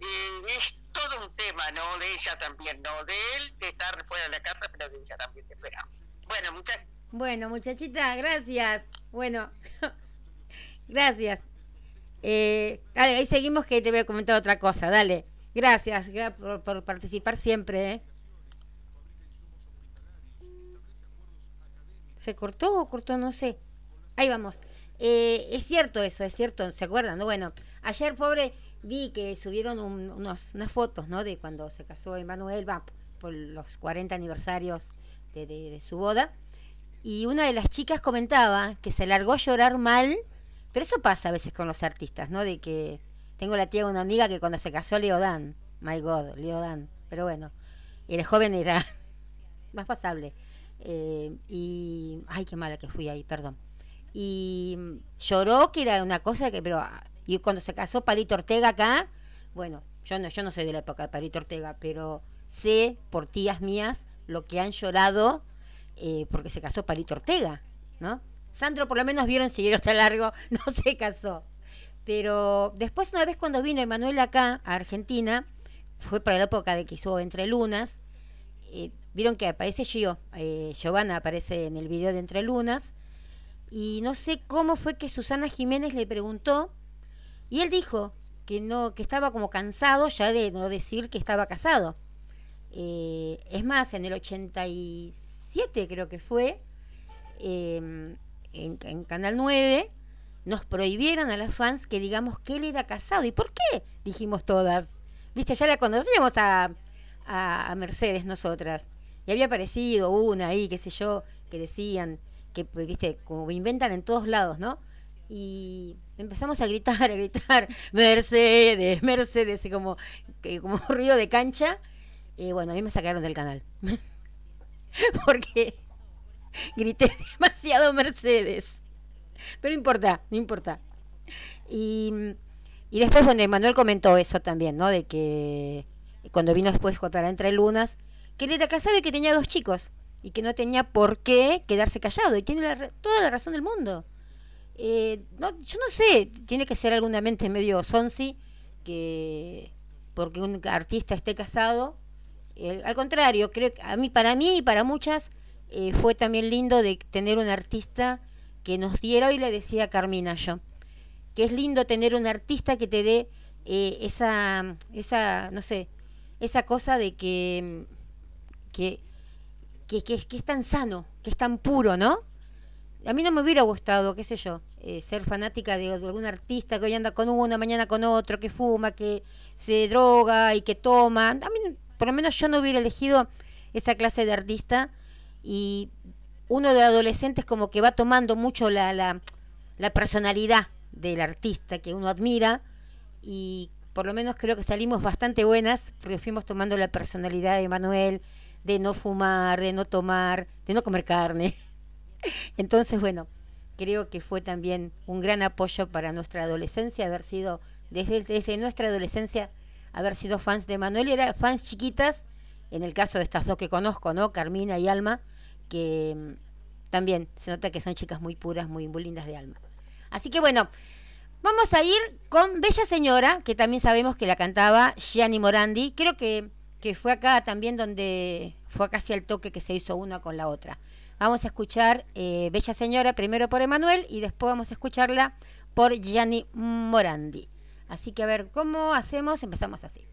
I: eh, es todo un tema, ¿no? De ella también, ¿no? De él, de estar fuera de la casa, pero de ella también te esperamos. Bueno, muchas
A: Bueno, muchachita, gracias. Bueno, gracias. Eh, dale, ahí seguimos que te voy a comentar otra cosa. Dale. Gracias gra- por, por participar siempre. ¿eh? ¿Se cortó o cortó? No sé. Ahí vamos. Eh, es cierto eso, es cierto. ¿Se acuerdan? no? Bueno, ayer, pobre, vi que subieron un- unos, unas fotos, ¿no? De cuando se casó Emanuel, va, por los 40 aniversarios de, su boda. Y una de las chicas comentaba que se largó a llorar mal, pero eso pasa a veces con los artistas, ¿no? De que tengo la tía de una amiga que cuando se casó Leodán, my God, Leodán, pero bueno, el joven era más pasable. Eh, y, ay, qué mala que fui ahí, perdón. Y mm, lloró, que era una cosa que, pero, ah, y cuando se casó Palito Ortega acá, bueno, yo no, yo no soy de la época de Palito Ortega, pero sé por tías mías lo que han llorado eh, porque se casó Palito Ortega, ¿no? Sandro por lo menos vieron si hasta largo, no se casó. Pero después una vez cuando vino Emanuel acá a Argentina, fue para la época de que hizo Entre Lunas, eh, vieron que aparece Gio, eh, Giovanna aparece en el video de Entre Lunas, y no sé cómo fue que Susana Jiménez le preguntó, y él dijo que no, que estaba como cansado ya de no decir que estaba casado. Eh, es más, en el 87 creo que fue, eh, en, en Canal 9, nos prohibieron a las fans que digamos que él era casado. ¿Y por qué? Dijimos todas. Viste, ya la conocíamos a, a, a Mercedes nosotras. Y había aparecido una ahí, qué sé yo, que decían, que, pues, viste, como inventan en todos lados, ¿no? Y empezamos a gritar, a gritar, Mercedes, Mercedes, como, como ruido de cancha. Y bueno, a mí me sacaron del canal. Porque grité demasiado Mercedes. Pero no importa, no importa. Y, y después, bueno, Manuel comentó eso también, ¿no? De que cuando vino después para Entre Lunas, que él era casado y que tenía dos chicos. Y que no tenía por qué quedarse callado. Y tiene la toda la razón del mundo. Eh, no, yo no sé, tiene que ser alguna mente medio sonsi que porque un artista esté casado. Al contrario, creo que a mí, para mí y para muchas eh, fue también lindo de tener un artista que nos diera, hoy le decía Carmina yo, que es lindo tener un artista que te dé eh, esa, esa, no sé, esa cosa de que, que, que, que, es tan sano, que es tan puro, ¿no? A mí no me hubiera gustado, qué sé yo, eh, ser fanática de, algún artista que hoy anda con uno, mañana con otro, que fuma, que se droga y que toma. A mí, por lo menos yo no hubiera elegido esa clase de artista y uno de adolescentes como que va tomando mucho la, la, la personalidad del artista que uno admira y por lo menos creo que salimos bastante buenas porque fuimos tomando la personalidad de Manuel de no fumar, de no tomar, de no comer carne. Entonces, bueno, creo que fue también un gran apoyo para nuestra adolescencia haber sido, desde, desde nuestra adolescencia, haber sido fans de Manuel y era fans chiquitas, en el caso de estas dos que conozco, ¿no? Carmina y Alma, que mm, también se nota que son chicas muy puras, muy, muy lindas de alma. Así que bueno, vamos a ir con Bella Señora, que también sabemos que la cantaba Gianni Morandi. Creo que, que fue acá también donde fue casi al toque que se hizo una con la otra. Vamos a escuchar eh, Bella Señora primero por Emanuel y después vamos a escucharla por Gianni Morandi. Así que a ver, ¿cómo hacemos? Empezamos así.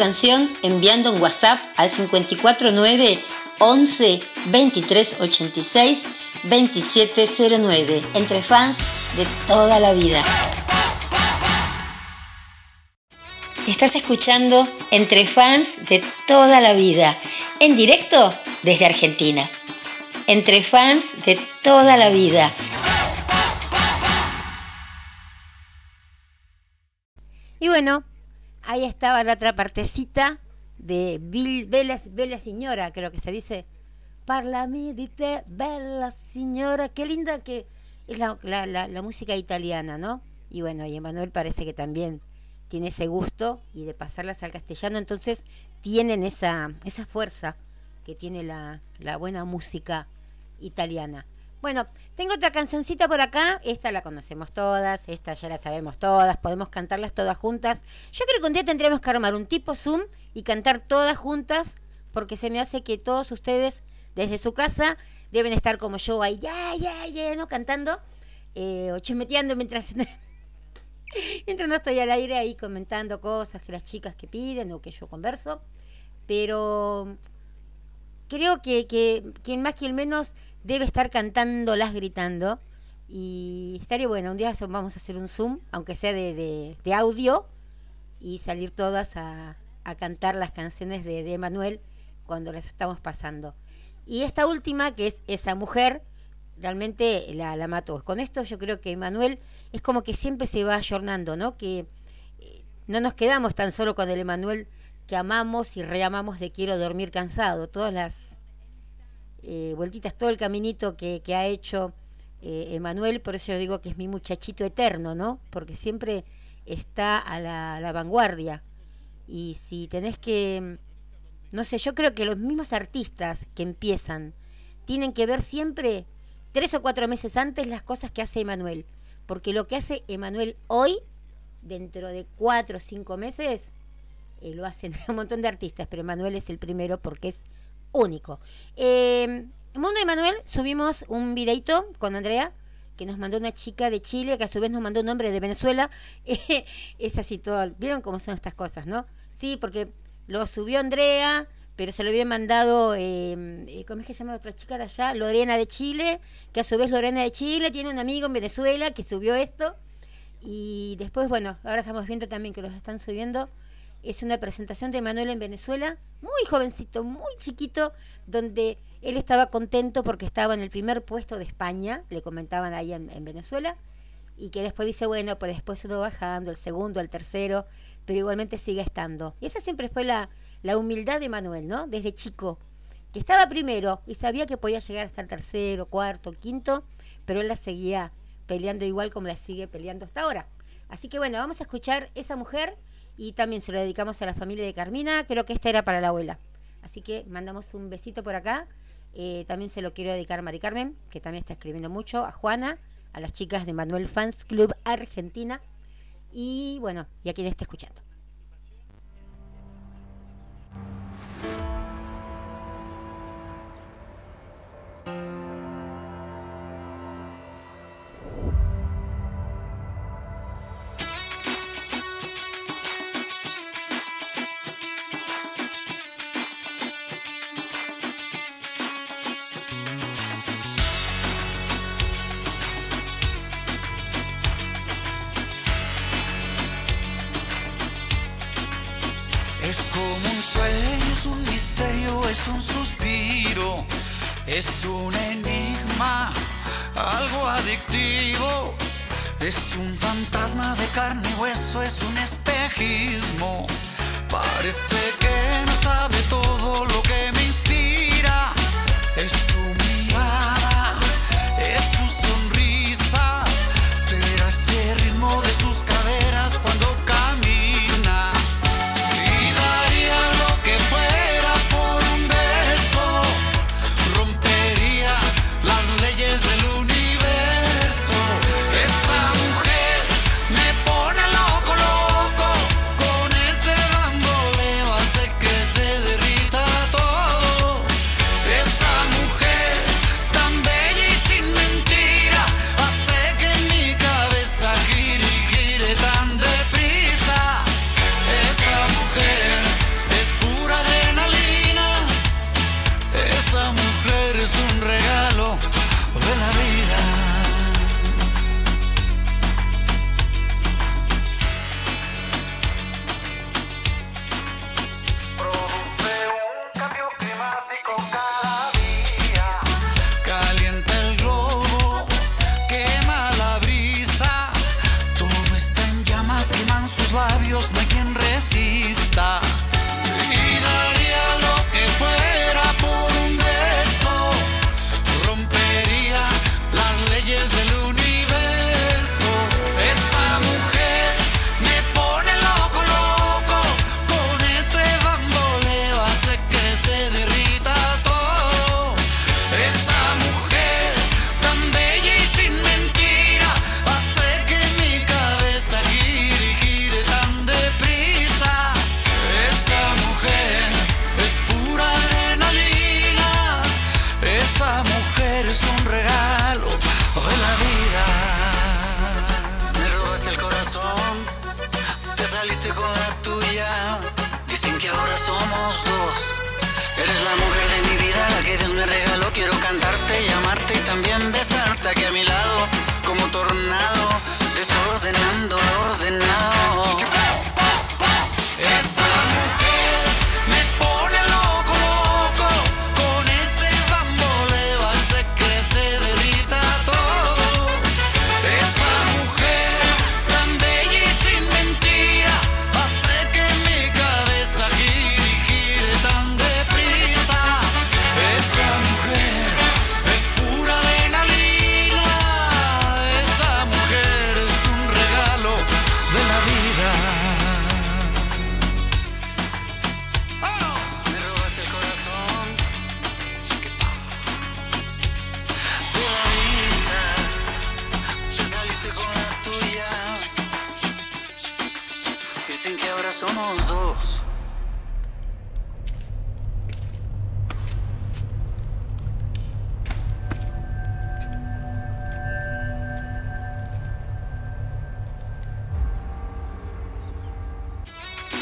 J: Canción enviando un WhatsApp al 549 11 23 86 2709 entre fans de toda la vida. Estás escuchando Entre fans de toda la vida, en directo desde Argentina. Entre fans de toda la vida.
A: Y bueno, ahí estaba la otra partecita de Bill, Bella, Bella Señora, creo que se dice. Parlami di te, bella signora. Qué linda que es la, la- la- la música italiana, ¿no? Y bueno, y Emanuel parece que también tiene ese gusto y de pasarlas al castellano, entonces tienen esa, esa fuerza que tiene la, la buena música italiana. Bueno, tengo otra cancioncita por acá, esta la conocemos todas, esta ya la sabemos todas, podemos cantarlas todas juntas. Yo creo que un día tendremos que armar un tipo Zoom y cantar todas juntas, porque se me hace que todos ustedes desde su casa deben estar como yo ahí, ya, ya, ya, ¿no? Cantando eh, o chismeteando mientras, mientras no estoy al aire ahí comentando cosas que las chicas que piden o que yo converso. Pero creo que, que quien más, quien menos debe estar cantándolas gritando. Y estaría bueno, un día vamos a hacer un Zoom, aunque sea de, de- de audio, y salir todas a, a cantar las canciones de, de Emanuel cuando las estamos pasando. Y esta última, que es esa mujer, realmente la, la mató. Con esto yo creo que Emanuel es como que siempre se va ayornando, ¿no? Que eh, no nos quedamos tan solo con el Emanuel que amamos y reamamos de Quiero dormir cansado. Todas las eh, vueltitas, todo el caminito que, ha hecho eh, Emanuel, por eso yo digo que es mi muchachito eterno, ¿no? Porque siempre está a la, vanguardia. Y si tenés que, no sé, yo creo que los mismos artistas que empiezan tienen que ver siempre tres o cuatro meses antes las cosas que hace Emanuel. Porque lo que hace Emanuel hoy, dentro de cuatro o cinco meses, eh, lo hacen un montón de artistas, pero Emanuel es el primero porque es único. Eh, Mundo de Manuel subimos un videito con Andrea que nos mandó una chica de Chile, que a su vez nos mandó un hombre de Venezuela. es así todo. ¿Vieron cómo son estas cosas, no? Sí, porque lo subió Andrea, pero se lo había mandado, eh, eh, ¿cómo es que se llama la otra chica de allá? Lorena de Chile, que a su vez Lorena de Chile tiene un amigo en Venezuela que subió esto. Y después, bueno, ahora estamos viendo también que los están subiendo. Es una presentación de Manuel en Venezuela, muy jovencito, muy chiquito, donde él estaba contento porque estaba en el primer puesto de España, le comentaban ahí en, en Venezuela, y que después dice, bueno, pues después uno bajando, el segundo, el tercero, pero igualmente sigue estando. Y esa siempre fue la, la humildad de Manuel, ¿no? Desde chico, que estaba primero y sabía que podía llegar hasta el tercero, cuarto, quinto, pero él la seguía peleando igual como la sigue peleando hasta ahora. Así que bueno, vamos a escuchar esa mujer y también se lo dedicamos a la familia de Carmina, creo que esta era para la abuela. Así que mandamos un besito por acá. Eh, también se lo quiero dedicar a Mari Carmen, que también está escribiendo mucho, a Juana, a las chicas de Manuel Fans Club Argentina y bueno, y a quien está escuchando.
K: Un sueño, es un misterio, es un suspiro, es un enigma, algo adictivo. Es un fantasma de carne y hueso, es un espejismo. Parece que no sabe todo lo que me inspira. Es su mirada, es su sonrisa. Será ese ritmo de sus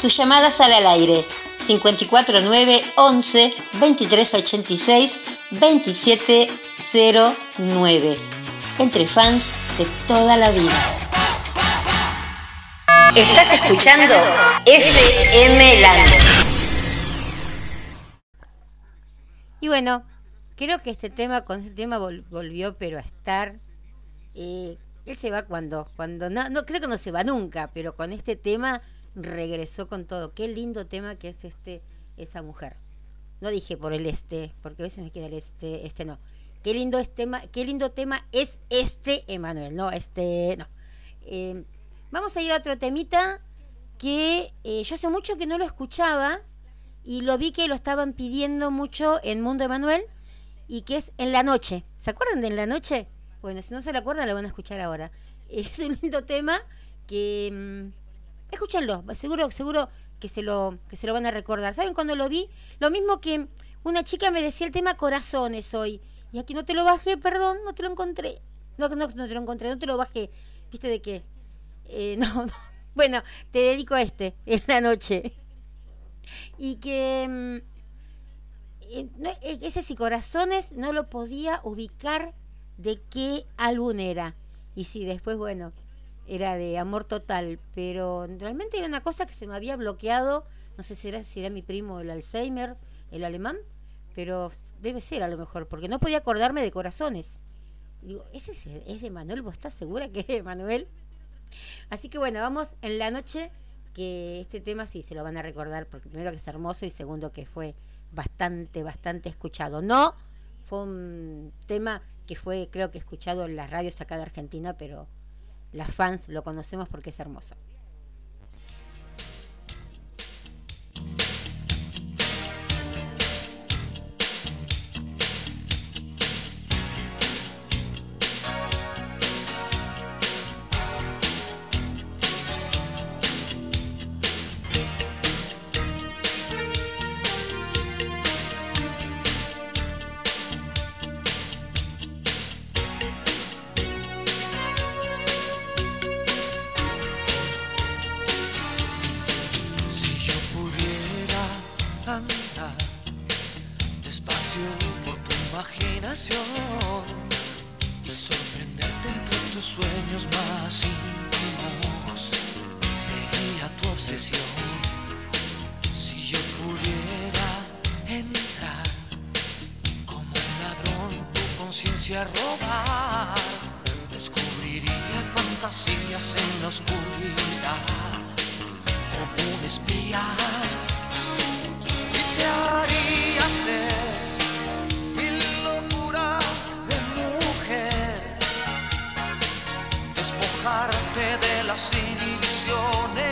J: Tu llamada sale al aire 549 11 2386 2709. Entre fans de toda la vida. Estás escuchando FM Land.
A: Y bueno, creo que este tema, con este tema vol- volvió, pero a estar. eh, él se va cuando, cuando no, no creo que no se va nunca, pero con este tema regresó con todo. Qué lindo tema que es este, esa mujer. No dije por el este, porque a veces me queda el este, este no. Qué lindo es tema, qué lindo tema es este, Emanuel, no, este, no. Eh, vamos a ir a otro temita que eh, yo hace mucho que no lo escuchaba y lo vi que lo estaban pidiendo mucho en Mundo Emanuel y que es En la Noche. ¿Se acuerdan de En la Noche? Bueno, si no se lo acuerdan, lo van a escuchar ahora. Es un lindo tema que... escúchenlo, seguro, seguro que se, lo, que se lo van a recordar. ¿Saben cuando lo vi? Lo mismo que una chica me decía el tema Corazones hoy. Y aquí no te lo bajé, perdón, no te lo encontré. No, no, no te lo encontré, no te lo bajé. ¿Viste de qué? Eh, no, no. Bueno, te dedico a este, En la Noche y que mm, eh, eh, ese sí corazones no lo podía ubicar de qué álbum era y sí después bueno era de amor total pero realmente era una cosa que se me había bloqueado. No sé si era si era mi primo el Alzheimer el alemán pero debe ser a lo mejor porque no podía acordarme de corazones. Digo ese es, de Manuel vos estás segura que es de Manuel Así que bueno, vamos en la noche, que este tema sí se lo van a recordar, porque primero que es hermoso y segundo que fue bastante, bastante escuchado. No fue un tema que fue, creo que escuchado en las radios acá de Argentina, pero las fans lo conocemos porque es hermoso.
F: Imaginación sorprenderte entre tus sueños más íntimos, sería tu obsesión. Si yo pudiera entrar como un ladrón tu conciencia robar, descubriría fantasías en la oscuridad como un espía las inhibiciones,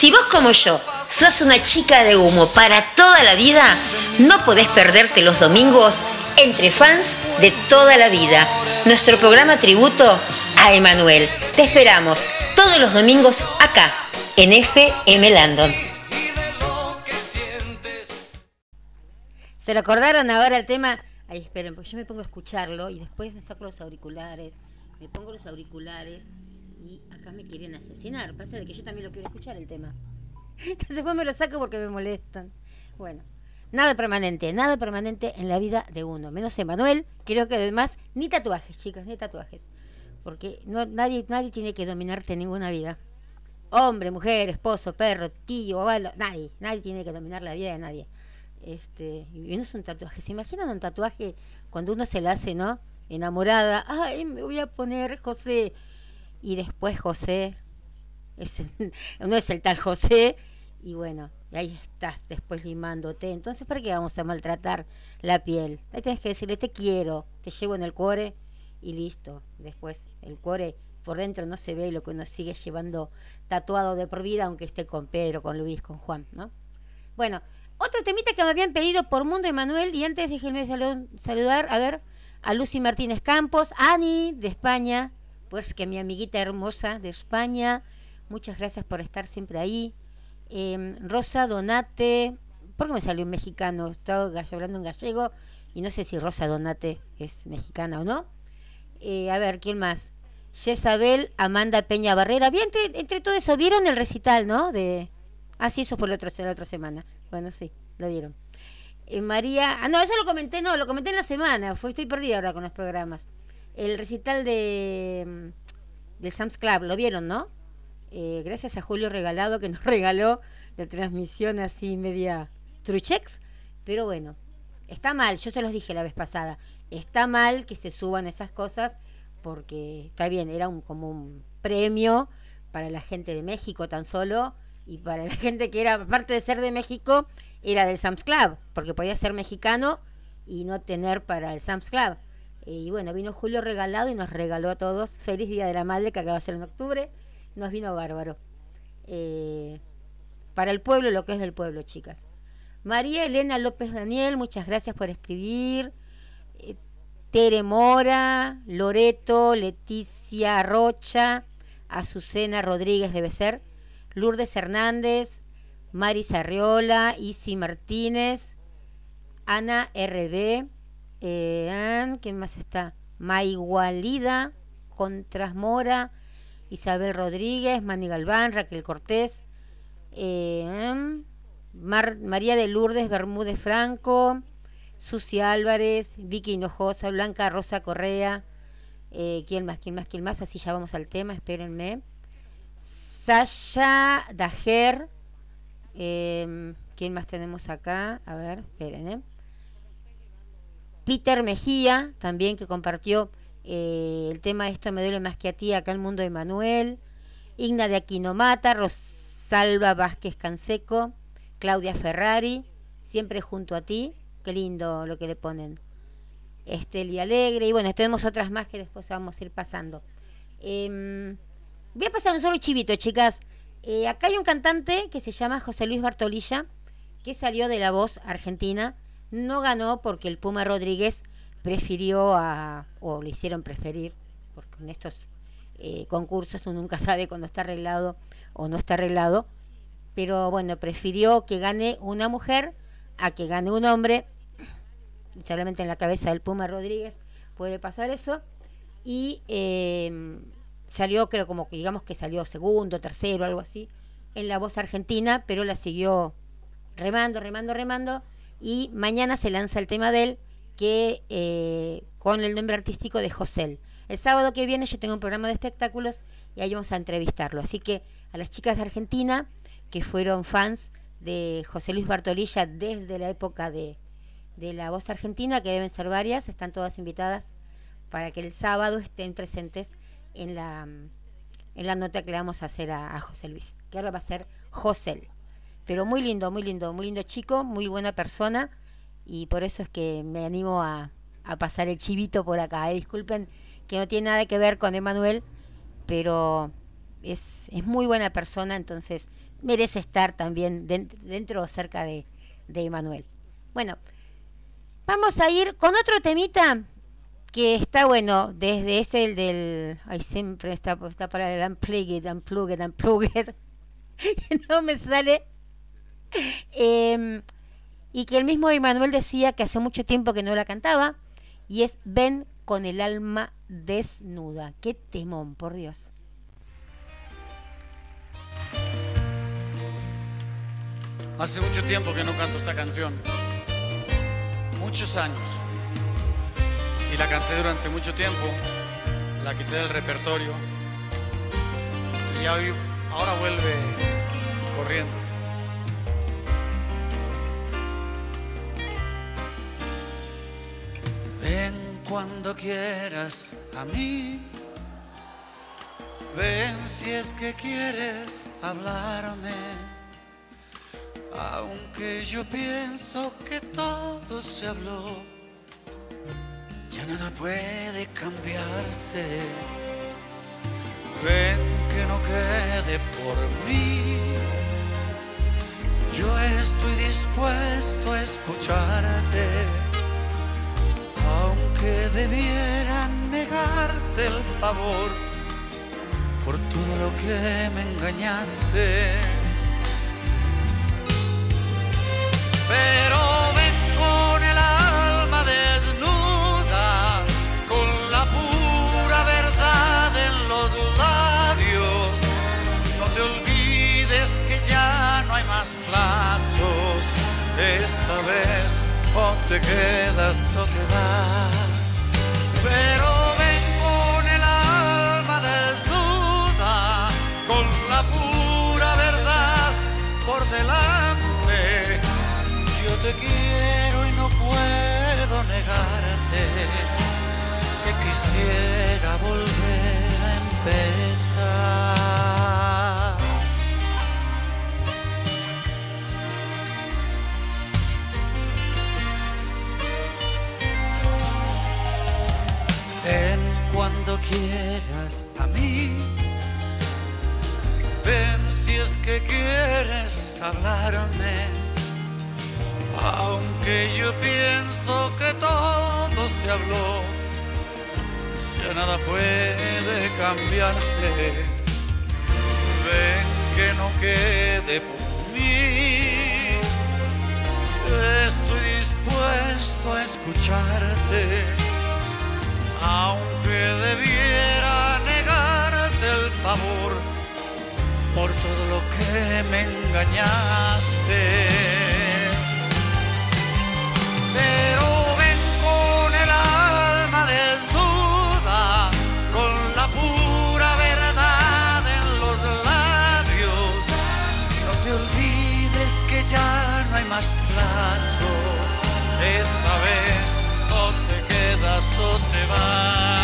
J: si vos como yo sos una chica de humo para toda la vida, no podés perderte los domingos entre fans de toda la vida. Nuestro programa tributo a Emanuel. Te esperamos todos los domingos acá, en FM Landon.
A: ¿Se lo acordaron ahora el tema? Ay, esperen, porque yo me pongo a escucharlo y después me saco los auriculares, me pongo los auriculares y acá me quieren asesinar. Pasa de que yo también lo quiero escuchar el tema. Entonces después me lo saco porque me molestan. Bueno, nada permanente, nada permanente en la vida de uno. Menos Emanuel, creo que además, ni tatuajes, chicas, ni tatuajes. Porque no, nadie, nadie tiene que dominarte en ninguna vida. Hombre, mujer, esposo, perro, tío, abuelo, nadie, nadie tiene que dominar la vida de nadie. Este, y no es un tatuaje. ¿Se imaginan un tatuaje cuando uno se la hace, no? Enamorada. Ay, me voy a poner José. Y después José. Es, no es el tal José. Y bueno, y ahí estás después limándote. Entonces, ¿para qué vamos a maltratar la piel? Ahí tenés que decirle, te quiero, te llevo en el cuore y listo. Después, el cuore por dentro no se ve lo que uno sigue llevando tatuado de por vida, aunque esté con Pedro, con Luis, con Juan, ¿no? Bueno, otro temita que me habían pedido por Mundo Emanuel, y antes déjenme salu- saludar, a ver, a Lucy Martínez Campos, Ani de España, pues que mi amiguita hermosa de España, muchas gracias por estar siempre ahí. Em, Rosa Donate, ¿por qué me salió un mexicano? Estaba hablando en gallego y no sé si Rosa Donate es mexicana o no. Eh, a ver, ¿quién más? Jezabel Amanda Peña Barrera. Bien, entre, todo eso, ¿vieron el recital, no? De... Ah, sí, eso fue la otra semana. Bueno, sí, lo vieron. Eh, María, ah, no, eso lo comenté, no, lo comenté en la semana, fue, estoy perdida ahora con los programas. El recital de, mm, del Sam's Club, lo vieron, ¿no? Eh, gracias a Julio Regalado que nos regaló la transmisión así media truchex, pero bueno, está mal, yo se los dije la vez pasada, está mal que se suban esas cosas porque está bien, era un, como un premio para la gente de México tan solo y para la gente que era, aparte de ser de México, era del Sam's Club, porque podía ser mexicano y no tener para el Sam's Club. Y bueno, vino Julio regalado y nos regaló a todos Feliz Día de la Madre, que acaba de ser en octubre. Nos vino bárbaro. Eh, para el pueblo, lo que es del pueblo, chicas. María Elena López Daniel, muchas gracias por escribir. Eh, Tere Mora, Loreto, Leticia Rocha, Azucena Rodríguez debe ser, Lourdes Hernández, Mari Sarriola, Isi Martínez, Ana RB, eh, ¿quién más está? Maigualida, Contras Mora, Isabel Rodríguez, Mani Galván, Raquel Cortés, eh, Mar- María de Lourdes Bermúdez Franco, Susi Álvarez, Vicky Hinojosa, Blanca Rosa Correa, eh, ¿quién más? ¿Quién más? ¿Quién más? Así ya vamos al tema, espérenme. Sasha Dajer, em, ¿quién más tenemos acá? A ver, esperen, ¿eh? Peter Mejía, también que compartió eh, el tema Esto me duele más que a ti, acá en Mundo de Manuel. Igna de Aquino Mata, Rosalba Vázquez Canseco, Claudia Ferrari, siempre junto a ti. Qué lindo lo que le ponen. Esteli Alegre, y bueno, tenemos otras más que después vamos a ir pasando. Em, voy a pasar un solo chivito, chicas. Eh, acá hay un cantante que se llama José Luis Bartolilla, que salió de la voz argentina. No ganó porque el Puma Rodríguez prefirió a, o le hicieron preferir, porque en estos eh, concursos uno nunca sabe cuando está arreglado o no está arreglado, pero bueno, prefirió que gane una mujer a que gane un hombre, y solamente en la cabeza del Puma Rodríguez puede pasar eso, y eh, salió, creo como que digamos que salió segundo, tercero, algo así, en la voz argentina, pero la siguió remando, remando, remando, y mañana se lanza el tema de él, que eh, con el nombre artístico de José. El sábado que viene yo tengo un programa de espectáculos y ahí vamos a entrevistarlo. Así que a las chicas de Argentina que fueron fans de José Luis Bartolilla desde la época de, de la voz argentina, que deben ser varias, están todas invitadas para que el sábado estén presentes en la, en la nota que le vamos a hacer a, a José Luis, que ahora va a ser José. Pero muy lindo, muy lindo, muy lindo chico, muy buena persona y por eso es que me animo a, a pasar el chivito por acá. eh. Disculpen que no tiene nada que ver con Emanuel, pero es, es muy buena persona, entonces merece estar también dent- dentro o cerca de, de Emanuel. Bueno, vamos a ir con otro temita que está bueno, desde ese el del, ay siempre está, está para el unplugged, unplugged, unplugged, no me sale, Em, y que el mismo Emanuel decía que hace mucho tiempo que no la cantaba, y es Ven con el alma desnuda. Qué temón, por Dios.
L: Hace mucho tiempo que no canto esta canción. Muchos años. Y la canté durante mucho tiempo. La quité del repertorio. Y ya ahora vuelve corriendo.
K: Ven cuando quieras a mí. Ven si es que quieres hablarme. Aunque yo pienso que todo se habló, ya nada puede cambiarse. Ven que no quede por mí. Yo estoy dispuesto a escucharte aunque debiera negarte el favor por todo lo que me engañaste. Pero o te quedas o te vas. Pero ven con el alma desnuda, con la pura verdad por delante. Yo te quiero y no puedo negarte que quisiera volver a empezar. A mí. Ven si es que quieres hablarme. Aunque yo pienso que todo se habló, ya nada puede cambiarse. Ven que no quede por mí. Estoy dispuesto a escucharte me engañaste. Pero ven con el alma desnuda, con la pura verdad en los labios. No te olvides que ya no hay más plazos. Esta vez o te quedas o te vas.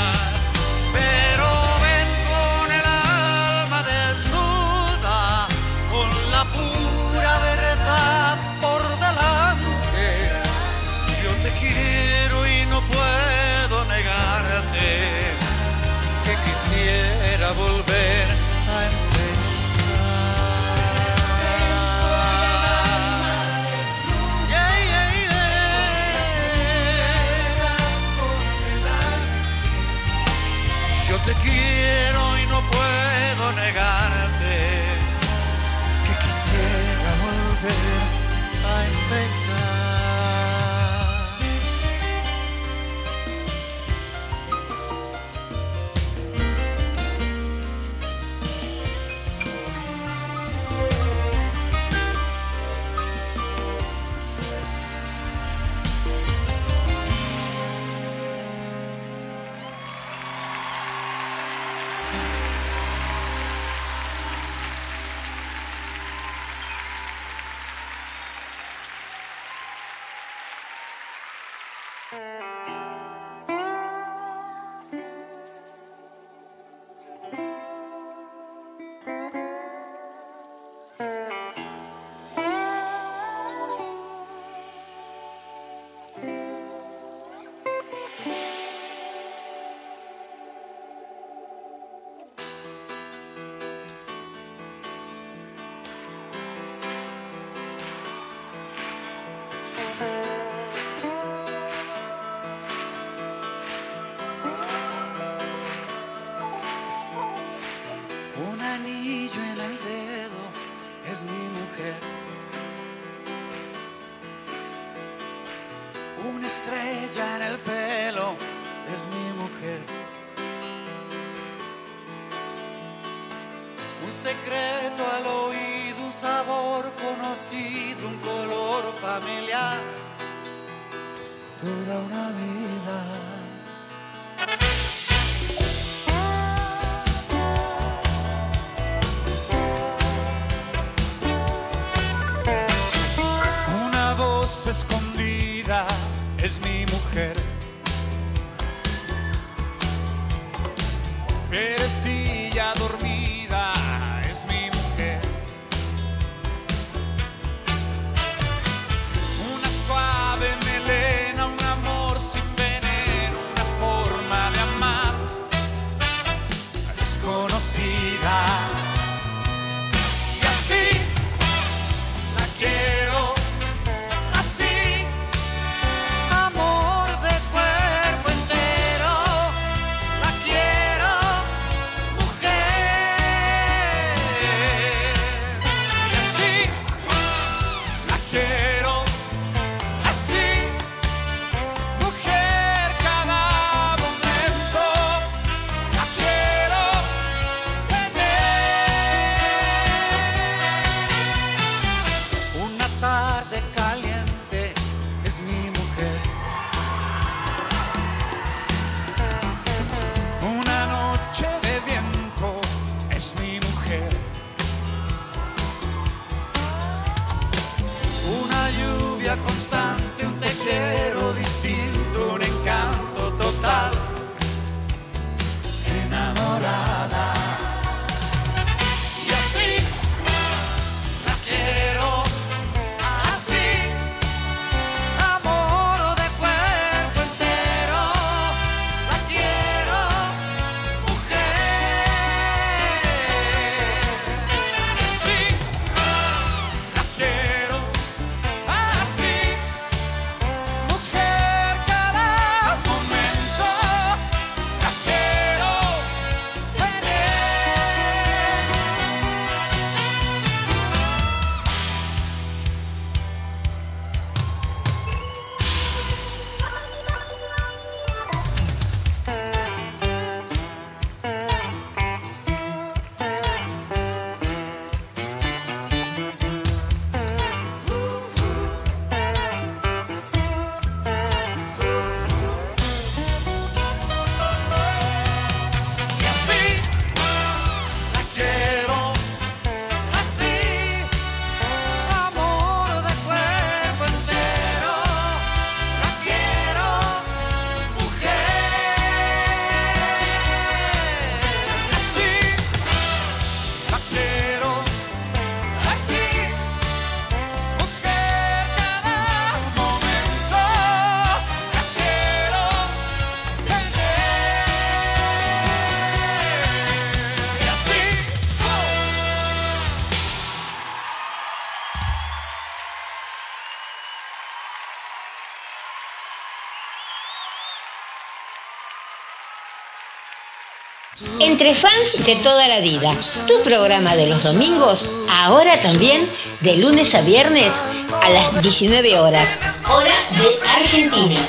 J: Entre fans de toda la vida, tu programa de los domingos, ahora también de lunes a viernes a las 19 horas, hora de Argentina,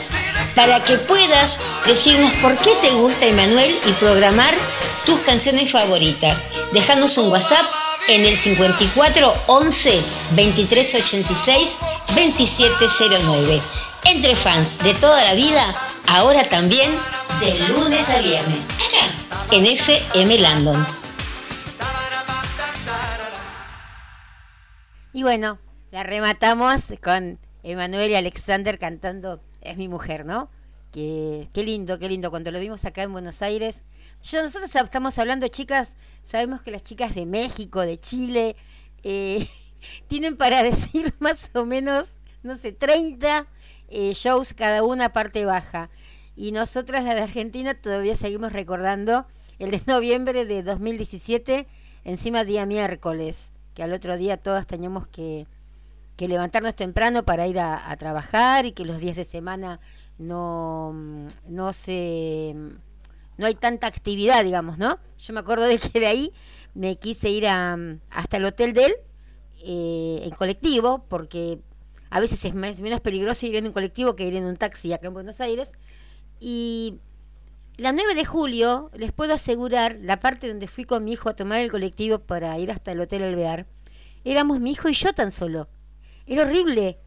J: para que puedas decirnos por qué te gusta Emanuel y programar tus canciones favoritas. Dejanos un WhatsApp en el 54 11 23 86 2709. Entre fans de toda la vida, ahora también de lunes a viernes, en FM Landon.
A: Y bueno, la rematamos con Emanuel y Alexander cantando Es mi mujer, ¿no? Que, qué lindo, qué lindo. Cuando lo vimos acá en Buenos Aires, yo nosotros estamos hablando, chicas, sabemos que las chicas de México, de Chile, eh, tienen para decir más o menos, no sé, 30 eh, shows cada una parte baja. Y nosotras, la de Argentina, todavía seguimos recordando el de noviembre de 2017, encima día miércoles, que al otro día todas teníamos que, que levantarnos temprano para ir a, trabajar y que los días de semana no, no se no hay tanta actividad, digamos, ¿no? Yo me acuerdo de que de ahí me quise ir a, hasta el hotel de él eh, en colectivo, porque a veces es más- menos peligroso ir en un colectivo que ir en un taxi acá en Buenos Aires. Y la 9 de julio, les puedo asegurar, la parte donde fui con mi hijo a tomar el colectivo para ir hasta el Hotel Alvear, éramos mi hijo y yo tan solo. Era horrible.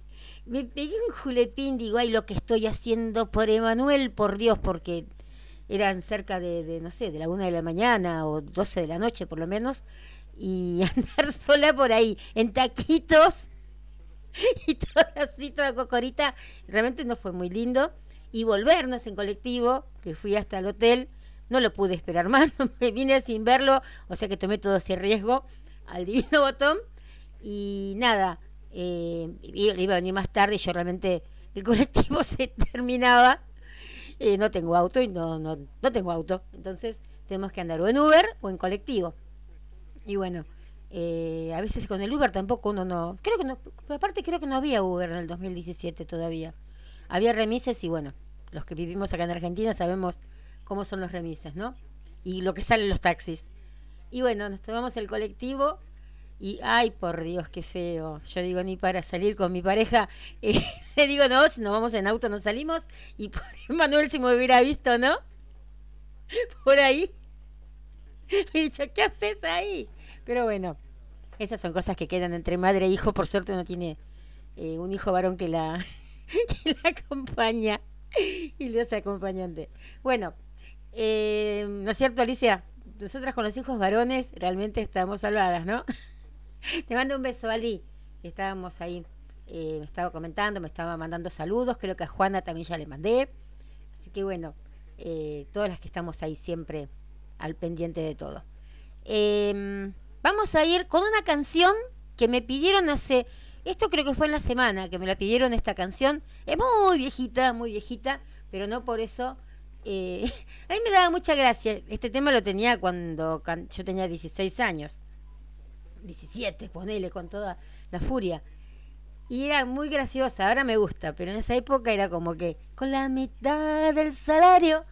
A: Me pegué un julepín, digo, ay, lo que estoy haciendo por Emanuel, por Dios, porque eran cerca de, de, no sé, de la una de la mañana o 12 de la noche por lo menos, y andar sola por ahí, en taquitos, y toda así, toda cocorita, realmente no fue muy lindo. Y volvernos en colectivo, que fui hasta el hotel, no lo pude esperar más, me vine sin verlo, o sea que tomé todo ese riesgo al divino botón. Y nada, eh, iba a venir más tarde y yo realmente, el colectivo se terminaba. Eh, no tengo auto y no, no, no tengo auto, entonces tenemos que andar o en Uber o en colectivo. Y bueno, eh, a veces con el Uber tampoco uno no. Creo que no. Aparte, creo que no había Uber en el 2017 todavía. Había remises y bueno, los que vivimos acá en Argentina sabemos cómo son los remises, ¿no? Y lo que salen los taxis. Y bueno, nos tomamos el colectivo y, ay, por Dios, qué feo. Yo digo, ni para salir con mi pareja, eh, le digo, no, si nos vamos en auto, no salimos. Y por Manuel, si me hubiera visto, ¿no? Por ahí. Me dicho, ¿qué haces ahí? Pero bueno, esas son cosas que quedan entre madre e hijo. Por suerte uno tiene eh, un hijo varón que la, que la acompaña y le hace acompañante. Bueno, eh, ¿no es cierto, Alicia? Nosotras con los hijos varones realmente estamos salvadas, ¿no? Te mando un beso, Ali. Estábamos ahí, eh, me estaba comentando, me estaba mandando saludos. Creo que a Juana también ya le mandé. Así que bueno, eh, todas las que estamos ahí siempre al pendiente de todo. Eh, vamos a ir con una canción que me pidieron hace, esto creo que fue en la semana que me la pidieron esta canción. Es muy viejita, muy viejita, pero no por eso. eh, a mí me daba mucha gracia. Este tema lo tenía cuando yo tenía 16 años. 17, ponele con toda la furia. Y era muy graciosa, ahora me gusta, pero en esa época era como que con la mitad del salario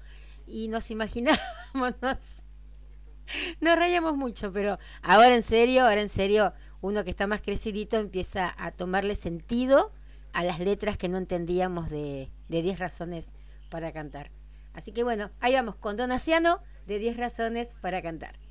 A: y nos imaginábamos, nos reíamos mucho, pero ahora en serio, ahora en serio, uno que está más crecidito empieza a tomarle sentido a las letras que no entendíamos de, de 10 razones para cantar. Así que bueno, ahí vamos con Donaciano de 10 razones para cantar.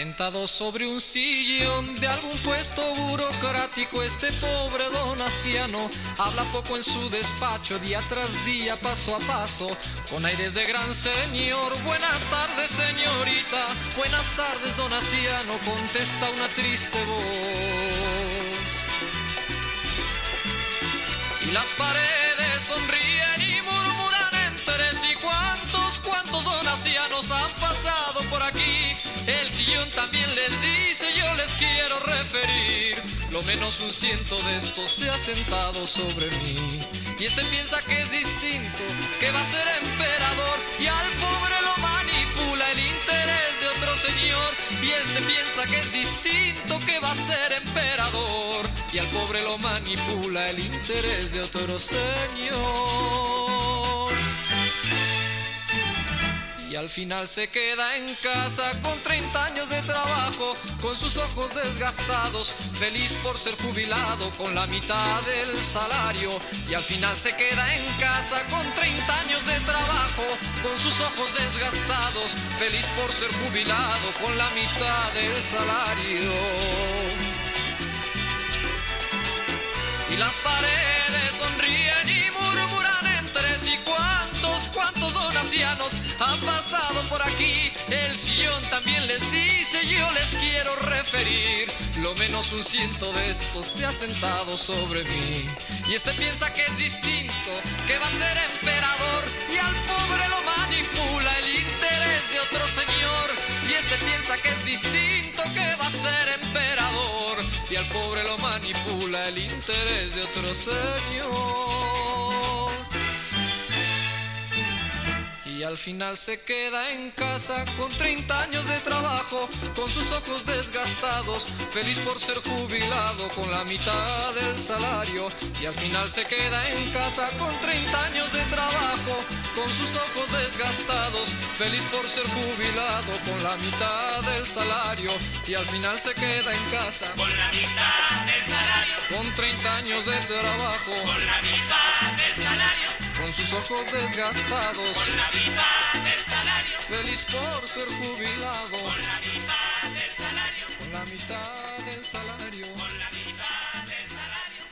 M: Sentado sobre un sillón de algún puesto burocrático, este pobre don Aciano habla poco en su despacho, día tras día, paso a paso, con aires de gran señor. Buenas tardes, señorita, buenas tardes, don Aciano, contesta una triste voz. Y las paredes sonríen y murmuran entre sí cuántos, cuántos donacianos han por aquí. El sillón también les dice, yo les quiero referir. Lo menos un ciento de estos se ha sentado sobre mí. Y este piensa que es distinto, que va a ser emperador. Y al pobre lo manipula el interés de otro señor. Y este piensa que es distinto, que va a ser emperador. Y al pobre lo manipula el interés de otro señor. Y al final se queda en casa con 30 años de trabajo, con sus ojos desgastados, feliz por ser jubilado con la mitad del salario. Y al final se queda en casa con 30 años de trabajo, con sus ojos desgastados, feliz por ser jubilado con la mitad del salario. Y las paredes aquí. El sillón también les dice, yo les quiero referir. Lo menos un ciento de estos se ha sentado sobre mí. Y este piensa que es distinto, que va a ser emperador. Y al pobre lo manipula el interés de otro señor. Y este piensa que es distinto, que va a ser emperador. Y al pobre lo manipula el interés de otro señor.
N: Al final se queda en casa con 30 años de trabajo, con sus ojos desgastados, feliz por ser jubilado con la mitad del salario. Y al final se queda en casa con 30 años de trabajo, con sus ojos desgastados, feliz por ser jubilado con la mitad del salario. Y al final se queda en casa
O: Con la mitad del salario,
N: con 30 años de trabajo,
O: con la mitad del salario,
N: con sus ojos desgastados,
O: con la mitad del salario,
N: feliz por ser jubilado
O: con la mitad del salario,
N: con la mitad del salario.
O: con la mitad del salario,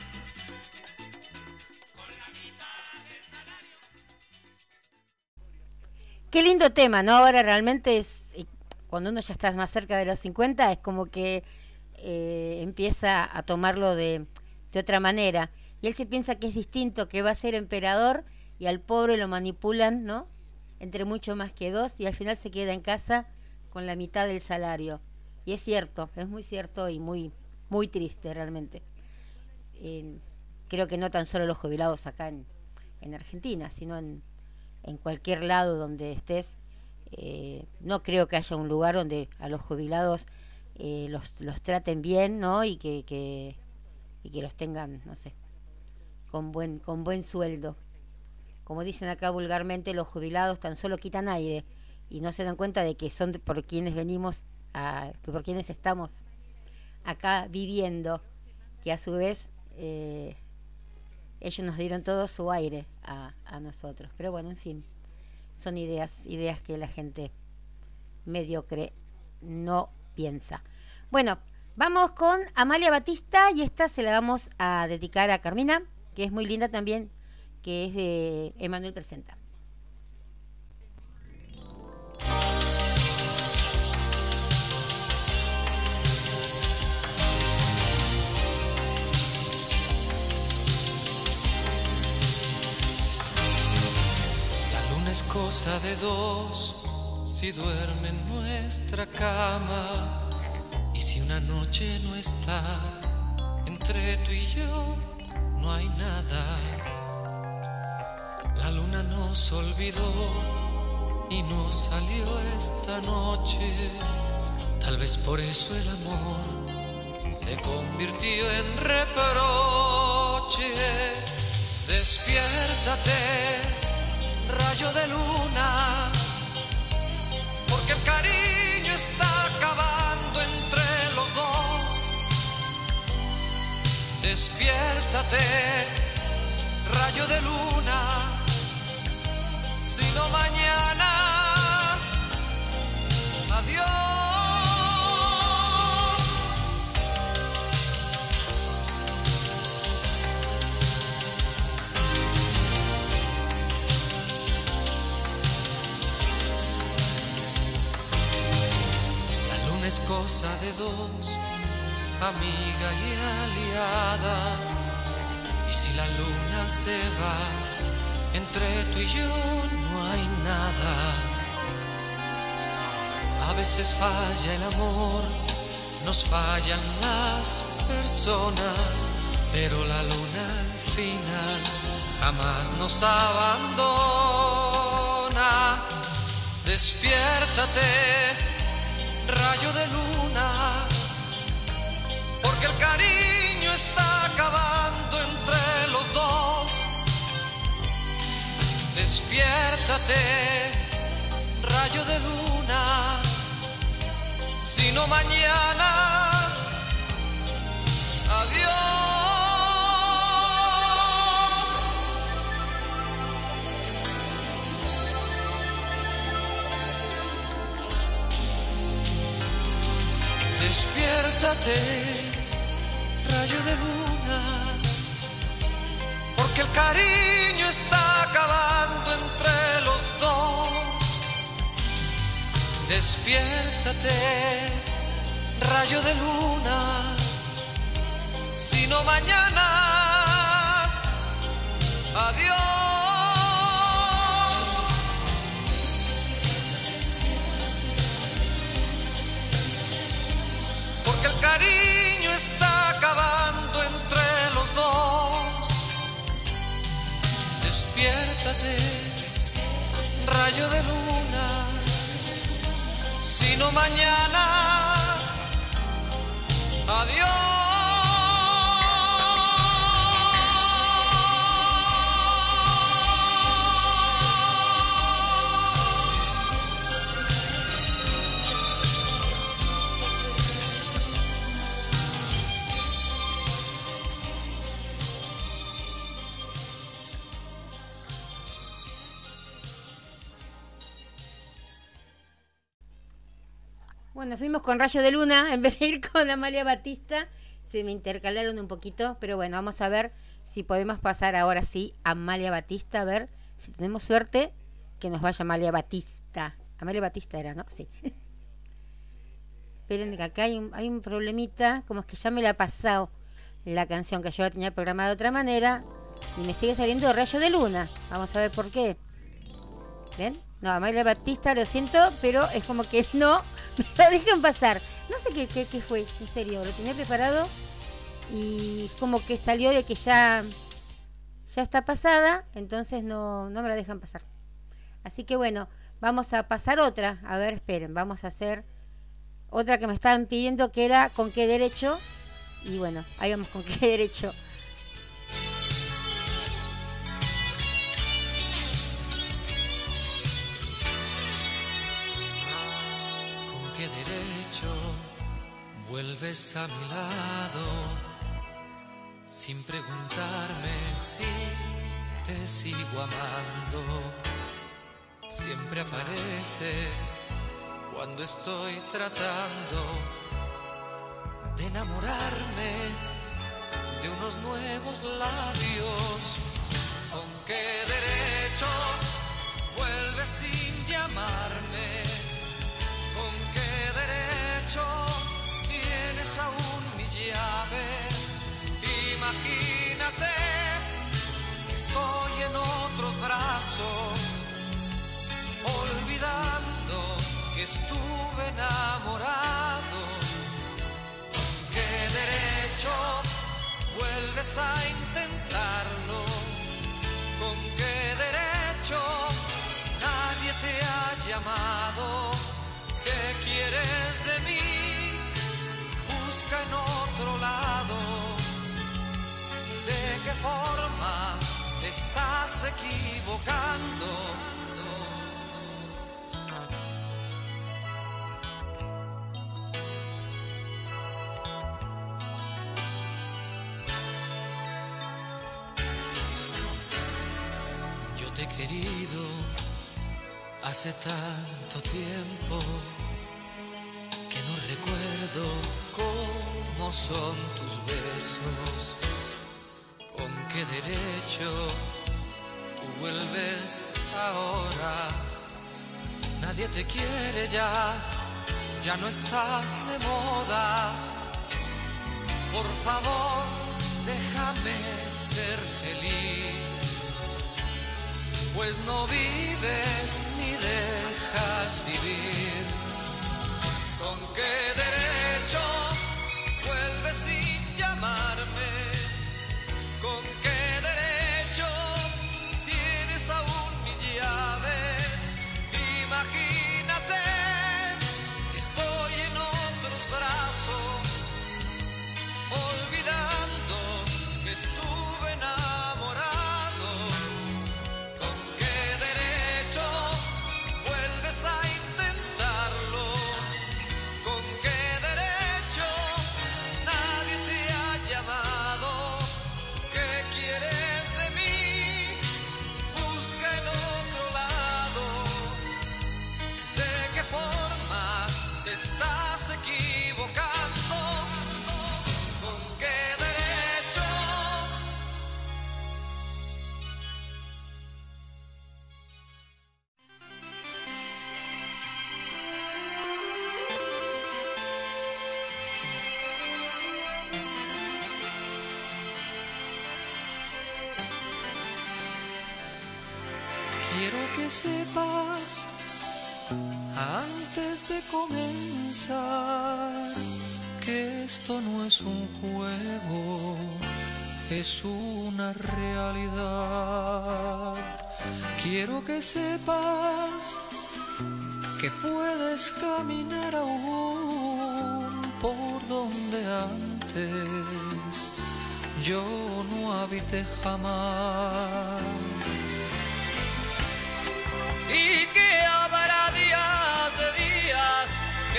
O: con la mitad del salario.
A: Qué lindo tema, ¿no? Ahora realmente es, cuando uno ya está más cerca de los 50, es como que eh, empieza a tomarlo de, de otra manera. Y él se piensa que es distinto, que va a ser emperador y al pobre lo manipulan, ¿no? Entre mucho más que dos y al final se queda en casa con la mitad del salario. Y es cierto, es muy cierto y muy, muy triste realmente. Eh, creo que no tan solo los jubilados acá en, en Argentina, sino en, en cualquier lado donde estés. eh, no creo que haya un lugar donde a los jubilados eh, los, los traten bien, ¿no? Y que, que, y que los tengan, no sé, con buen, con buen sueldo. Como dicen acá vulgarmente, los jubilados tan solo quitan aire y no se dan cuenta de que son por quienes venimos, a, por quienes estamos acá viviendo, que a su vez eh, ellos nos dieron todo su aire a, a nosotros. Pero bueno, en fin, son ideas, ideas que la gente mediocre no piensa. Bueno, vamos con Amalia Batista y esta se la vamos a dedicar a Carmina, que es muy linda también, que es de Emanuel Presenta.
M: La luna es cosa de dos si duerme en nuestra cama y si una noche no está entre tú y yo no hay nada. La luna nos olvidó y no salió esta noche. Tal vez por eso el amor se convirtió en reproche. Despiértate, rayo de luna, porque el cariño está acabando entre los dos. Despiértate, amiga y aliada. Y si la luna se va, entre tú y yo no hay nada. A veces falla el amor, nos fallan las personas, pero la luna al final jamás nos abandona. Despiértate, rayo de luna, cariño está acabando entre los dos. Despiértate, rayo de luna, si no mañana. Despiértate, rayo de luna, porque el cariño está acabando entre los dos. Despiértate, rayo de luna, si no mañana.
G: Mañana. Adiós.
A: Con Rayo de Luna en vez de ir con Amalia Batista. Se me intercalaron un poquito, pero bueno, vamos a ver si podemos pasar ahora sí a Amalia Batista, a ver si tenemos suerte que nos vaya Amalia Batista. Amalia Batista era, ¿no? Sí. Esperen que acá hay un, hay un problemita, como es que ya me la ha pasado la canción que yo la tenía programada de otra manera y me sigue saliendo Rayo de Luna. Vamos a ver por qué. ¿Ven? No, Amalia Batista, lo siento, pero es como que no lo dejan pasar. No sé qué, qué, qué fue, en serio, lo tenía preparado y como que salió de que ya, ya está pasada, entonces no, no me la dejan pasar. Así que bueno, vamos a pasar otra. A ver, esperen, vamos a hacer otra que me estaban pidiendo que era con qué derecho. Y bueno, ahí vamos con qué derecho.
G: Vuelves a mi lado sin preguntarme si te sigo amando? Siempre apareces cuando estoy tratando de enamorarme de unos nuevos labios. ¿Con qué derecho que estuve enamorado. ¿Con qué derecho vuelves a intentarlo? ¿Con qué derecho nadie te ha llamado? ¿Qué quieres de mí? Busca en otro lado. ¿De qué forma te estás equivocando? Hace tanto tiempo que no recuerdo cómo son tus besos. ¿Con qué derecho tú vuelves ahora? Nadie te quiere ya, ya no estás de moda. Por favor, déjame ser feliz pues no vives ni dejas vivir. ¿Con qué derecho vuelves sin llamarme? ¿Con de
M: comenzar que esto no es un juego, es una realidad. Quiero que sepas que puedes caminar aún por donde antes yo no habité jamás. Y que habrá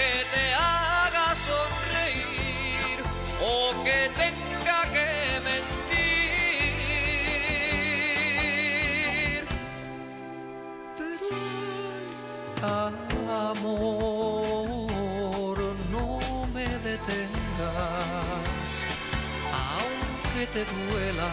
M: que te haga sonreír o que tenga que mentir. Pero amor, no me detengas, aunque te duela.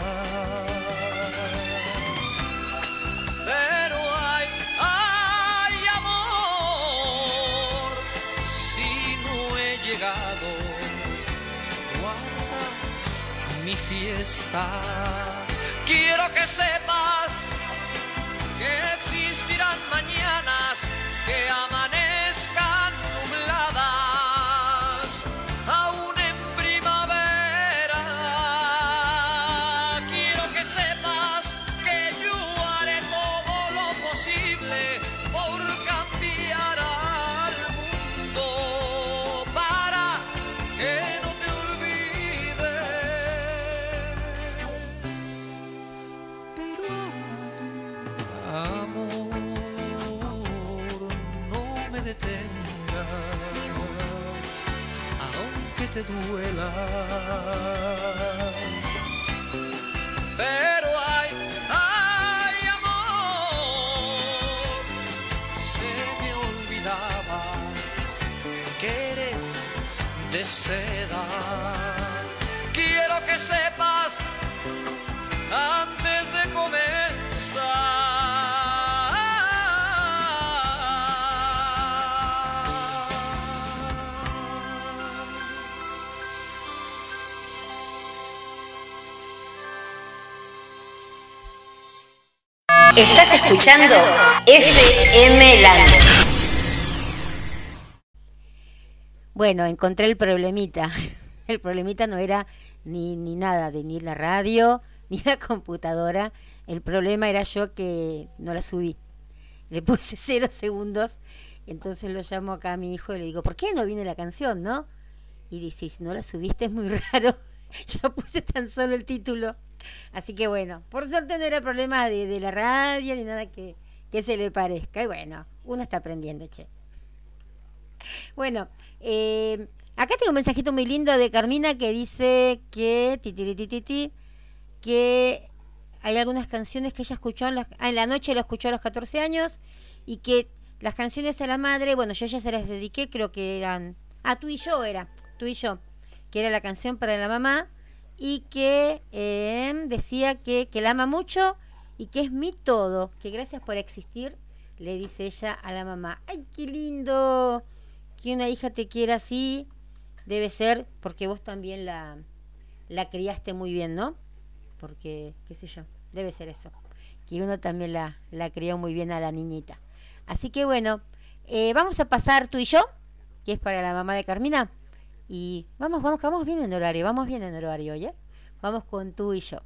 M: Mi fiesta. Quiero que sepas Pero hay, hay amor, se me olvidaba que eres de seda.
P: Escuchando FM Land.
A: Bueno, encontré el problemita. El problemita no era ni, ni nada de ni la radio ni la computadora. El problema era yo que no la subí. Le puse cero segundos. Entonces lo llamo acá a mi hijo y le digo, ¿por qué no viene la canción, no? Y dice, si no la subiste es muy raro. Ya puse tan solo el título. Así que bueno, por suerte no era problema de, de la radio ni nada que, que se le parezca. Y bueno, uno está aprendiendo, che. Bueno, eh, acá tengo un mensajito muy lindo de Carmina que dice que titiritititi, que hay algunas canciones que ella escuchó en la, ah, en la noche, lo escuchó a los 14 años y que las canciones a la madre, bueno, yo ya se las dediqué, creo que eran, ah, tú y yo era, tú y yo, que era la canción para la mamá y que eh, decía que, que la ama mucho y que es mi todo, que gracias por existir, le dice ella a la mamá. ¡Ay, qué lindo! Que una hija te quiera así, debe ser porque vos también la, la criaste muy bien, ¿no? Porque, qué sé yo, debe ser eso. Que uno también la, la crió muy bien a la niñita. Así que bueno, eh, vamos a pasar tú y yo, que es para la mamá de Carmina. Y vamos, vamos, vamos bien en horario, vamos bien en horario, ¿oye? Vamos con tú y yo.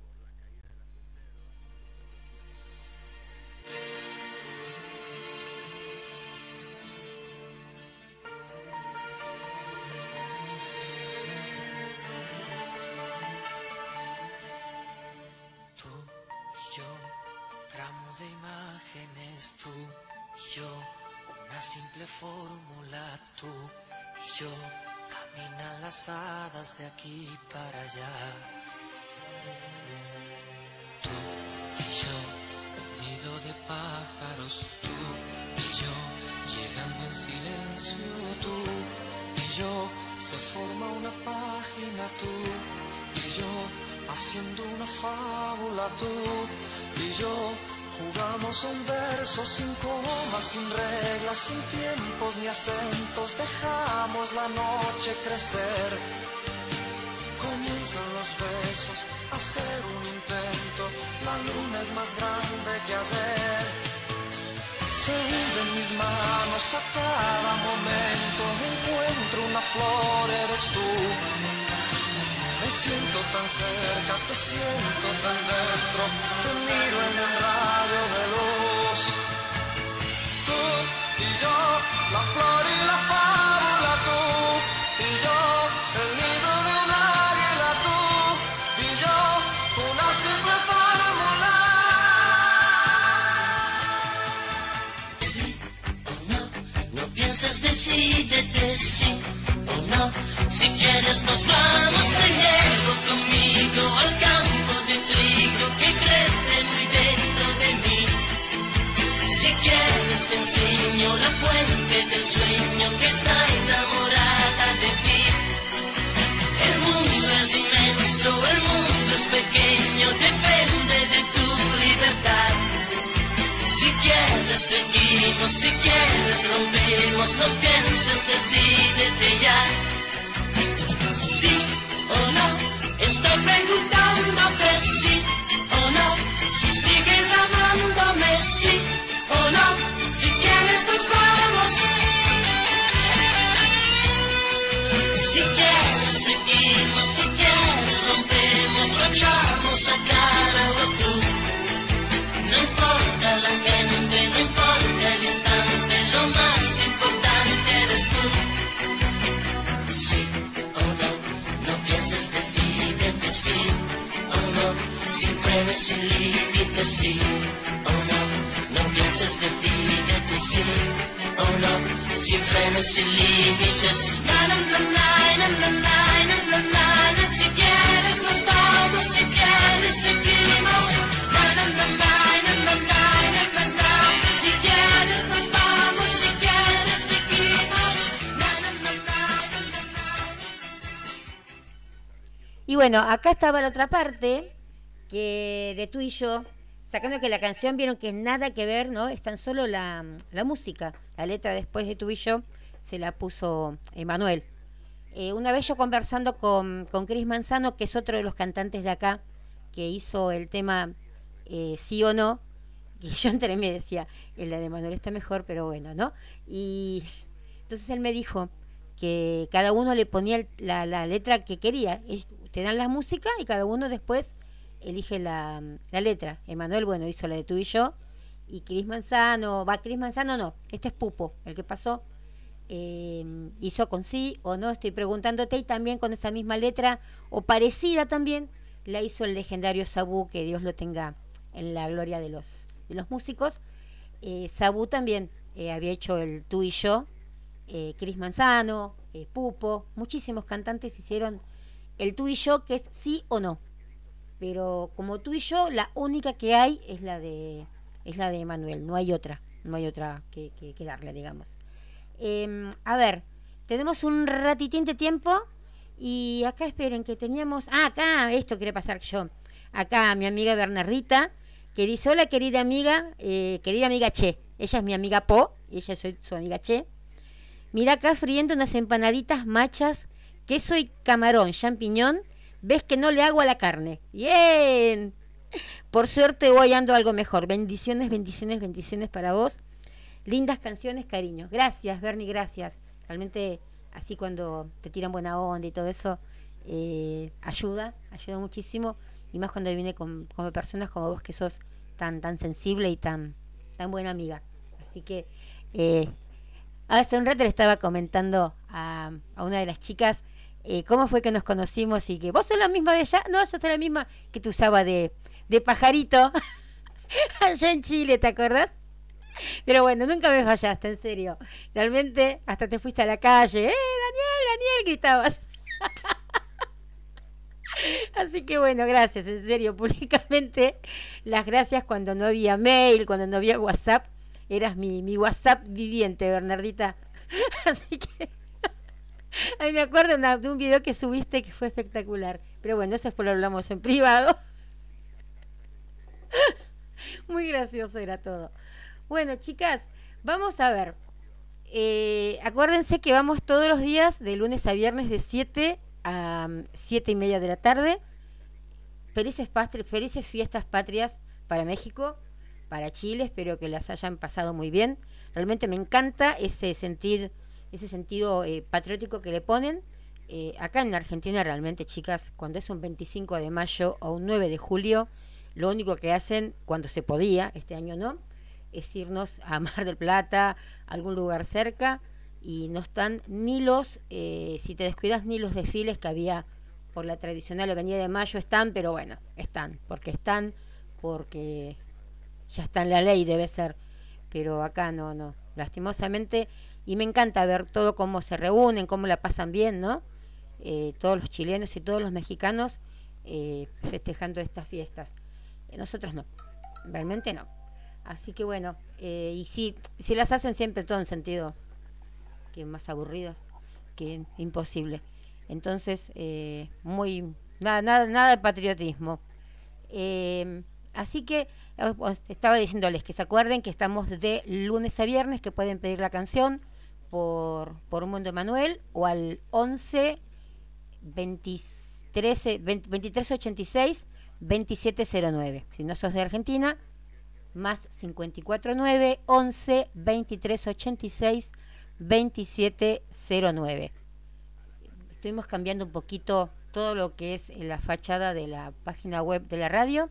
M: Fórmula, tú y yo, caminan las hadas de aquí para allá. Tú y yo, nido de pájaros, tú y yo, llegando en silencio, tú y yo, se forma una página, tú y yo, haciendo una fábula, tú y yo. Jugamos un verso sin comas, sin reglas, sin tiempos ni acentos. Dejamos la noche crecer. Comienzan los besos, a hacer un intento. La luna es más grande que ayer. Se hunden mis manos a cada momento. Encuentro una flor, eres tú.
F: Siento tan cerca, te siento tan dentro, te miro en el rayo de luz. Tú y yo, la flor y la fábula, tú y yo, el nido de un águila, tú y yo, una simple fórmula.
Q: No pienses, decídete sí o no. Si quieres nos vamos, te te enseño la fuente del sueño que está enamorada de ti. El mundo es inmenso, el mundo es pequeño, depende de tu libertad. Si quieres seguimos, si quieres rompemos, no pienses, decídete ya. Sí o no, estoy preguntándote sí o no, si sigues amándome sí o no, si quieres nos vamos. Si quieres seguimos, si quieres rompemos, lo echamos a cara o a cruz. No importa la gente, no importa el instante, lo más importante eres tú. Sí o no, no pienses, decídete sí o no, sin frenos, sin límites, sí o no, no pienses, decídete y Si quieres nos vamos, si quieres
A: Y bueno, acá estaba la otra parte que de tú y yo sacando que la canción vieron que nada que ver, ¿no? Es tan solo la, la música. La letra después de tú y yo se la puso Emanuel. Eh, una vez yo conversando con, con Chris Manzano, que es otro de los cantantes de acá, que hizo el tema eh, Sí o No, y yo entre me decía, el de Emanuel está mejor, pero bueno, ¿no? Y entonces él me dijo que cada uno le ponía la, la letra que quería. Es- Te dan la música y cada uno después elige la, letra. Emanuel, bueno, hizo la de tú y yo. Y Cris Manzano, va, Cris Manzano no, este es Pupo, el que pasó. eh, hizo con sí o no, estoy preguntándote, y también con esa misma letra, o parecida también, la hizo el legendario Sabú, que Dios lo tenga en la gloria de los, de los músicos. Eh, Sabú también eh, había hecho el tú y yo, eh, Cris Manzano, eh, Pupo, muchísimos cantantes hicieron el tú y yo, que es sí o no. Pero como tú y yo, la única que hay es la de es la de Manuel, no hay otra, no hay otra que, darle, digamos. Em, a ver, tenemos un ratitín de tiempo y acá esperen que teníamos, ah, acá esto quiere pasar yo. Acá mi amiga Bernardita que dice, hola querida amiga, eh, querida amiga Che, ella es mi amiga Po y ella soy su amiga Che. Mira acá friendo unas empanaditas machas, queso y camarón, champiñón. ¿Ves que no le hago a la carne? Bien. Por suerte hoy ando algo mejor. Bendiciones, bendiciones, bendiciones para vos. Lindas canciones, cariño. Gracias, Bernie, gracias. Realmente así cuando te tiran buena onda y todo eso, eh, ayuda, ayuda muchísimo. Y más cuando viene con, con personas como vos que sos tan, tan sensible y tan, tan buena amiga. Así que eh, Hace un rato le estaba comentando a, a una de las chicas eh, cómo fue que nos conocimos y que vos sos la misma de ella. No, yo soy la misma que te usaba de, de pajarito allá en Chile, ¿te acuerdas? Pero bueno, nunca me fallaste, en serio. Realmente hasta te fuiste a la calle. ¡Eh, Daniel, Daniel! gritabas. Así que bueno, gracias, en serio, públicamente. Las gracias cuando no había mail, cuando no había WhatsApp. Eras mi, mi WhatsApp viviente, Bernardita. Así que a mí me acuerdo de un video que subiste que fue espectacular. Pero bueno, eso después lo hablamos en privado. Muy gracioso era todo. Bueno, chicas, vamos a ver. Eh, acuérdense que vamos todos los días, de lunes a viernes, de 7 a 7 y media de la tarde. Felices, felices fiestas patrias para México, para Chile, espero que las hayan pasado muy bien. Realmente me encanta ese sentir, ese sentido eh, patriótico que le ponen. eh, acá en Argentina realmente, chicas, cuando es un 25 de mayo o un 9 de julio, lo único que hacen cuando se podía, este año no, es irnos a Mar del Plata, a algún lugar cerca, y no están ni los, eh, si te descuidas, ni los desfiles que había por la tradicional Avenida de Mayo están, pero bueno, están, porque están, porque ya está en la ley, debe ser, pero acá no, no, lastimosamente, y me encanta ver todo cómo se reúnen, cómo la pasan bien, ¿no? Eh, todos los chilenos y todos los mexicanos eh, festejando estas fiestas. Eh, nosotros no, realmente no. Así que bueno, eh, y si, si las hacen siempre todo en sentido que más aburridas, que imposible. Entonces, eh, muy nada, nada, nada de patriotismo. Eh, así que os estaba diciéndoles que se acuerden que estamos de lunes a viernes, que pueden pedir la canción por, por un mundo Manuel o al 11 23, 20 2386 2709. Si no sos de Argentina, más 549 11 2386 2709. Estuvimos cambiando un poquito todo lo que es la fachada de la página web de la radio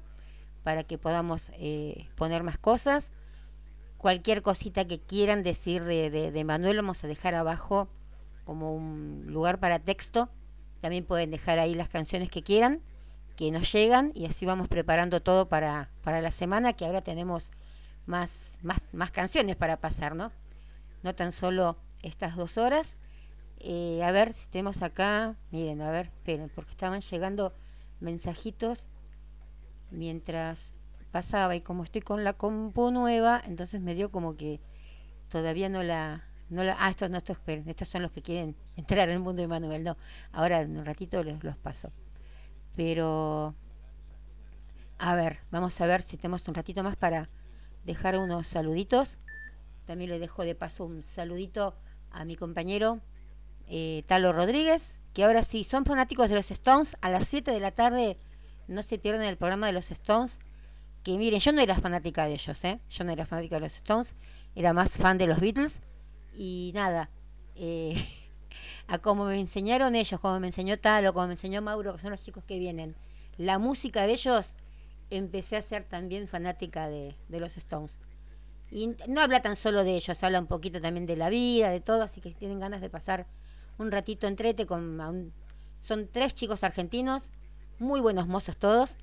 A: para que podamos eh, poner más cosas. Cualquier cosita que quieran decir de, de, Manuel vamos a dejar abajo como un lugar para texto. También pueden dejar ahí las canciones que quieran, que nos llegan y así vamos preparando todo para, para la semana que ahora tenemos más, más, más canciones para pasar, ¿no? No tan solo estas dos horas. Eh, a ver si tenemos acá, miren, a ver, esperen, porque estaban llegando mensajitos mientras pasaba y como estoy con la compu nueva, entonces me dio como que todavía no la, no la, ah, estos no, estos, estos son los que quieren entrar en el mundo de Manuel, no, ahora en un ratito los, los paso. Pero, a ver, vamos a ver si tenemos un ratito más para dejar unos saluditos. También le dejo de paso un saludito a mi compañero eh, Talo Rodríguez, que ahora sí son fanáticos de los Stones. A las 7 de la tarde no se pierden el programa de los Stones. Que miren, yo no era fanática de ellos, ¿eh? Yo no era fanática de los Stones, era más fan de los Beatles. Y nada, eh, a como me enseñaron ellos, como me enseñó Talo, como me enseñó Mauro, que son los chicos que vienen, la música de ellos, empecé a ser también fanática de, de los Stones. Y no habla tan solo de ellos, habla un poquito también de la vida, de todo, así que si tienen ganas de pasar un ratito entrete con son tres chicos argentinos, muy buenos mozos todos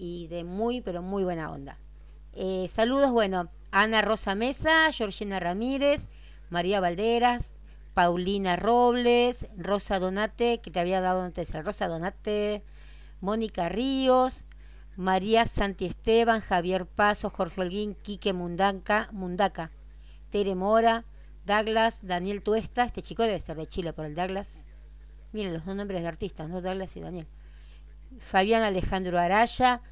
A: y de muy pero muy buena onda. Eh, saludos, bueno, Ana Rosa Mesa, Georgina Ramírez, María Valderas, Paulina Robles, Rosa Donate, que te había dado antes, Rosa Donate, Mónica Ríos, María Santi Esteban, Javier Paso, Jorge Holguín, Quique Mundanca, Mundaca, Tere Mora, Douglas, Daniel Tuesta, este chico debe ser de Chile por el Douglas. Miren los dos nombres de artistas, ¿no? Douglas y Daniel. Fabián Alejandro Araya,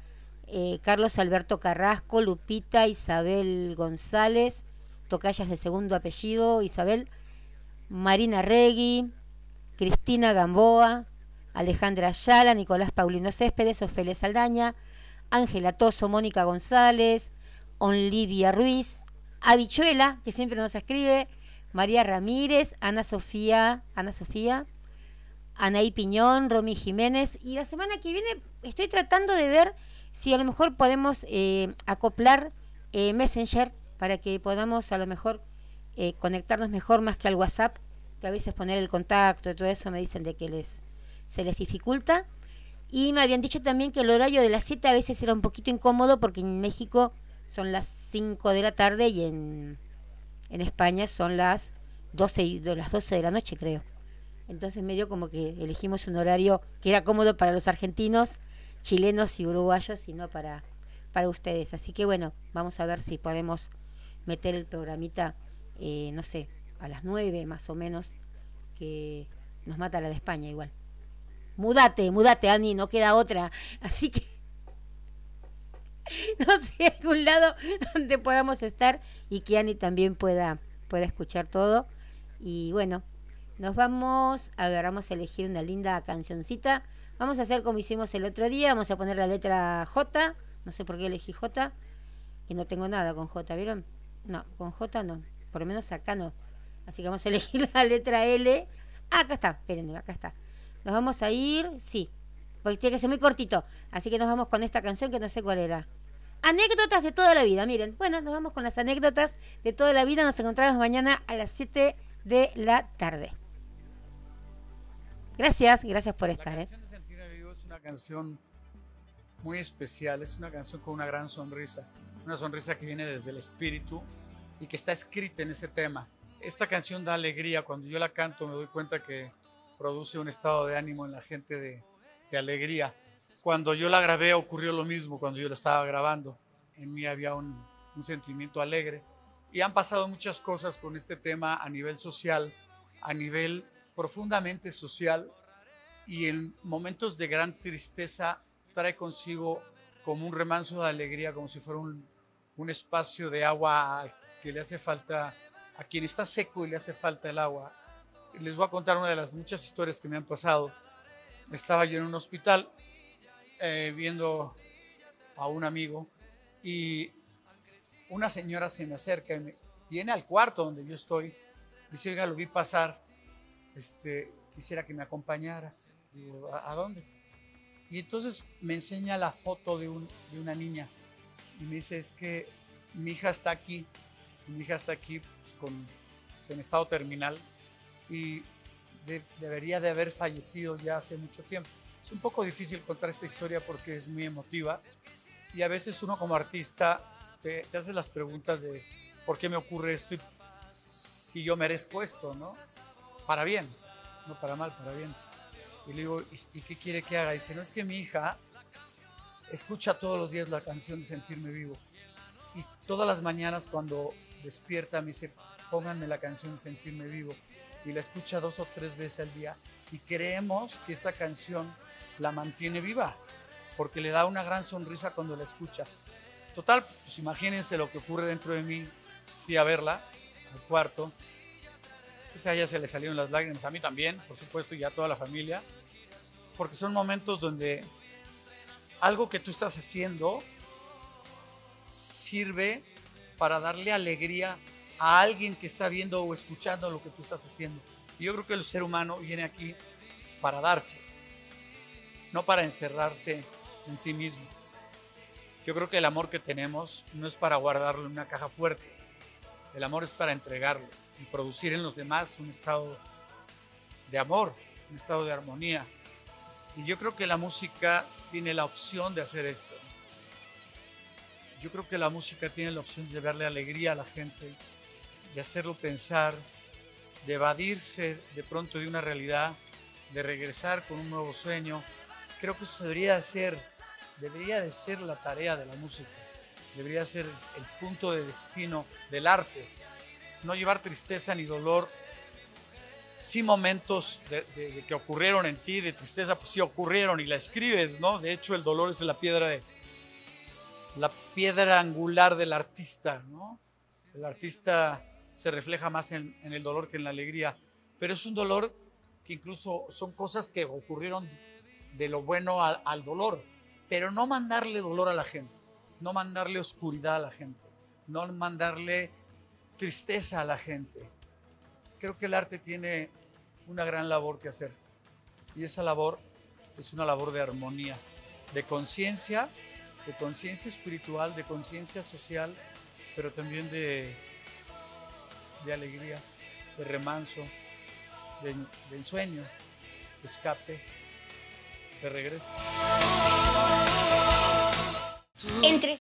A: eh, Carlos Alberto Carrasco, Lupita, Isabel González, tocayas de segundo apellido, Isabel, Marina Regui, Cristina Gamboa, Alejandra Ayala, Nicolás Paulino Céspedes, Ofelia Saldaña, Ángela Toso, Mónica González, Onlivia Ruiz, Habichuela, que siempre nos escribe, María Ramírez, Ana Sofía, Ana Sofía, Anaí Piñón, Romy Jiménez. Y la semana que viene estoy tratando de ver si a lo mejor podemos eh, acoplar eh, Messenger para que podamos a lo mejor eh, conectarnos mejor más que al WhatsApp, que a veces poner el contacto y todo eso me dicen de que les se les dificulta. Y me habían dicho también que el horario de las 7 a veces era un poquito incómodo porque en México son las 5 de la tarde y en, en España son las 12, y- de las 12 de la noche, creo. Entonces medio como que elegimos un horario que era cómodo para los argentinos, chilenos y uruguayos y no para, para ustedes. Así que bueno, vamos a ver si podemos meter el programita, eh, no sé, a las 9 más o menos, que nos mata la de España igual. Mudate, mudate, Ani, no queda otra. Así que no sé, algún lado donde podamos estar y que Ani también pueda, pueda escuchar todo. Y bueno, nos vamos, a ver, vamos a elegir una linda cancioncita. Vamos a hacer como hicimos el otro día, vamos a poner la letra J, no sé por qué elegí J, y no tengo nada con J, ¿vieron? No, con J no, por lo menos acá no. Así que vamos a elegir la letra L. Acá está, esperen, acá está. Nos vamos a ir, sí, porque tiene que ser muy cortito. Así que nos vamos con esta canción que no sé cuál era. Anécdotas de toda la vida, miren. Bueno, nos vamos con las anécdotas de toda la vida. Nos encontramos mañana a las 7 de la tarde. Gracias, gracias por estar.
K: La
A: ¿eh?
K: canción de Sentirme Vivo es una canción muy especial, es una canción con una gran sonrisa, una sonrisa que viene desde el espíritu y que está escrita en ese tema. Esta canción da alegría, cuando yo la canto me doy cuenta que produce un estado de ánimo en la gente de, de alegría. Cuando yo la grabé ocurrió lo mismo cuando yo la estaba grabando. En mí había un, un sentimiento alegre y han pasado muchas cosas con este tema a nivel social, a nivel profundamente social y en momentos de gran tristeza trae consigo como un remanso de alegría, como si fuera un, un espacio de agua que le hace falta, a quien está seco y le hace falta el agua. Les voy a contar una de las muchas historias que me han pasado. Estaba yo en un hospital eh, viendo a un amigo y una señora se me acerca y me, viene al cuarto donde yo estoy. Dice, oiga, lo vi pasar, este, quisiera que me acompañara. Digo, ¿a, a dónde? Y entonces me enseña la foto de, un, de una niña y me dice, es que mi hija está aquí, mi hija está aquí pues, con, pues, en estado terminal y de- debería de haber fallecido ya hace mucho tiempo. Es un poco difícil contar esta historia porque es muy emotiva y a veces uno como artista te, te hace las preguntas de por qué me ocurre esto y si yo merezco esto, ¿no? Para bien, no para mal, para bien. Y le digo, ¿y, qué quiere que haga? Dice, no es que mi hija escucha todos los días la canción de Sentirme Vivo. Y todas las mañanas cuando despierta me dice, pónganme la canción de Sentirme Vivo. Y la escucha dos o tres veces al día. Y creemos que esta canción la mantiene viva, porque le da una gran sonrisa cuando la escucha. Total, pues imagínense lo que ocurre dentro de mí. Fui a verla al cuarto. Pues a se le salieron las lágrimas, a mí también, por supuesto, y a toda la familia. Porque son momentos donde algo que tú estás haciendo sirve para darle alegría a alguien que está viendo o escuchando lo que tú estás haciendo. Y yo creo que el ser humano viene aquí para darse, no para encerrarse en sí mismo. Yo creo que el amor que tenemos no es para guardarlo en una caja fuerte. El amor es para entregarlo y producir en los demás un estado de amor, un estado de armonía. Y yo creo que la música tiene la opción de hacer esto. Yo creo que la música tiene la opción de darle alegría a la gente, de hacerlo pensar, de evadirse de pronto de una realidad, de regresar con un nuevo sueño. Creo que eso debería de ser, debería de ser la tarea de la música, debería ser el punto de destino del arte. No llevar tristeza ni dolor. Sí momentos de, que ocurrieron en ti, de tristeza, pues sí ocurrieron y la escribes, ¿no? De hecho, el dolor es la piedra la piedra angular del artista, ¿no? El artista se refleja más en, el dolor que en la alegría, pero es un dolor que incluso son cosas que ocurrieron de lo bueno al dolor, pero no mandarle dolor a la gente, no mandarle oscuridad a la gente, no mandarle tristeza a la gente. Creo que el arte tiene una gran labor que hacer y esa labor es una labor de armonía, de conciencia, de conciencia espiritual, de conciencia social, pero también de, de alegría, de remanso, de, de ensueño, de escape, de regreso.
J: Entre,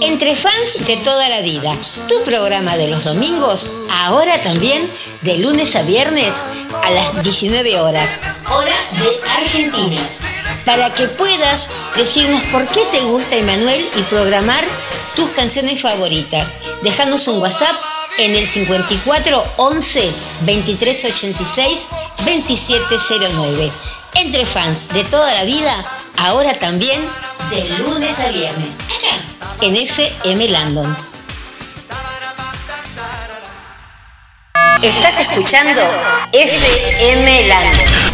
J: entre fans de toda la vida, tu programa de los domingos, ahora también de lunes a viernes a las 19 horas, hora de Argentina, para que puedas decirnos por qué te gusta Emanuel y programar tus canciones favoritas. Dejanos un WhatsApp en el 54 11 23 86 2709. Entre fans de toda la vida, ahora también de lunes a viernes, acá en FM Landon. Estás escuchando FM Landon.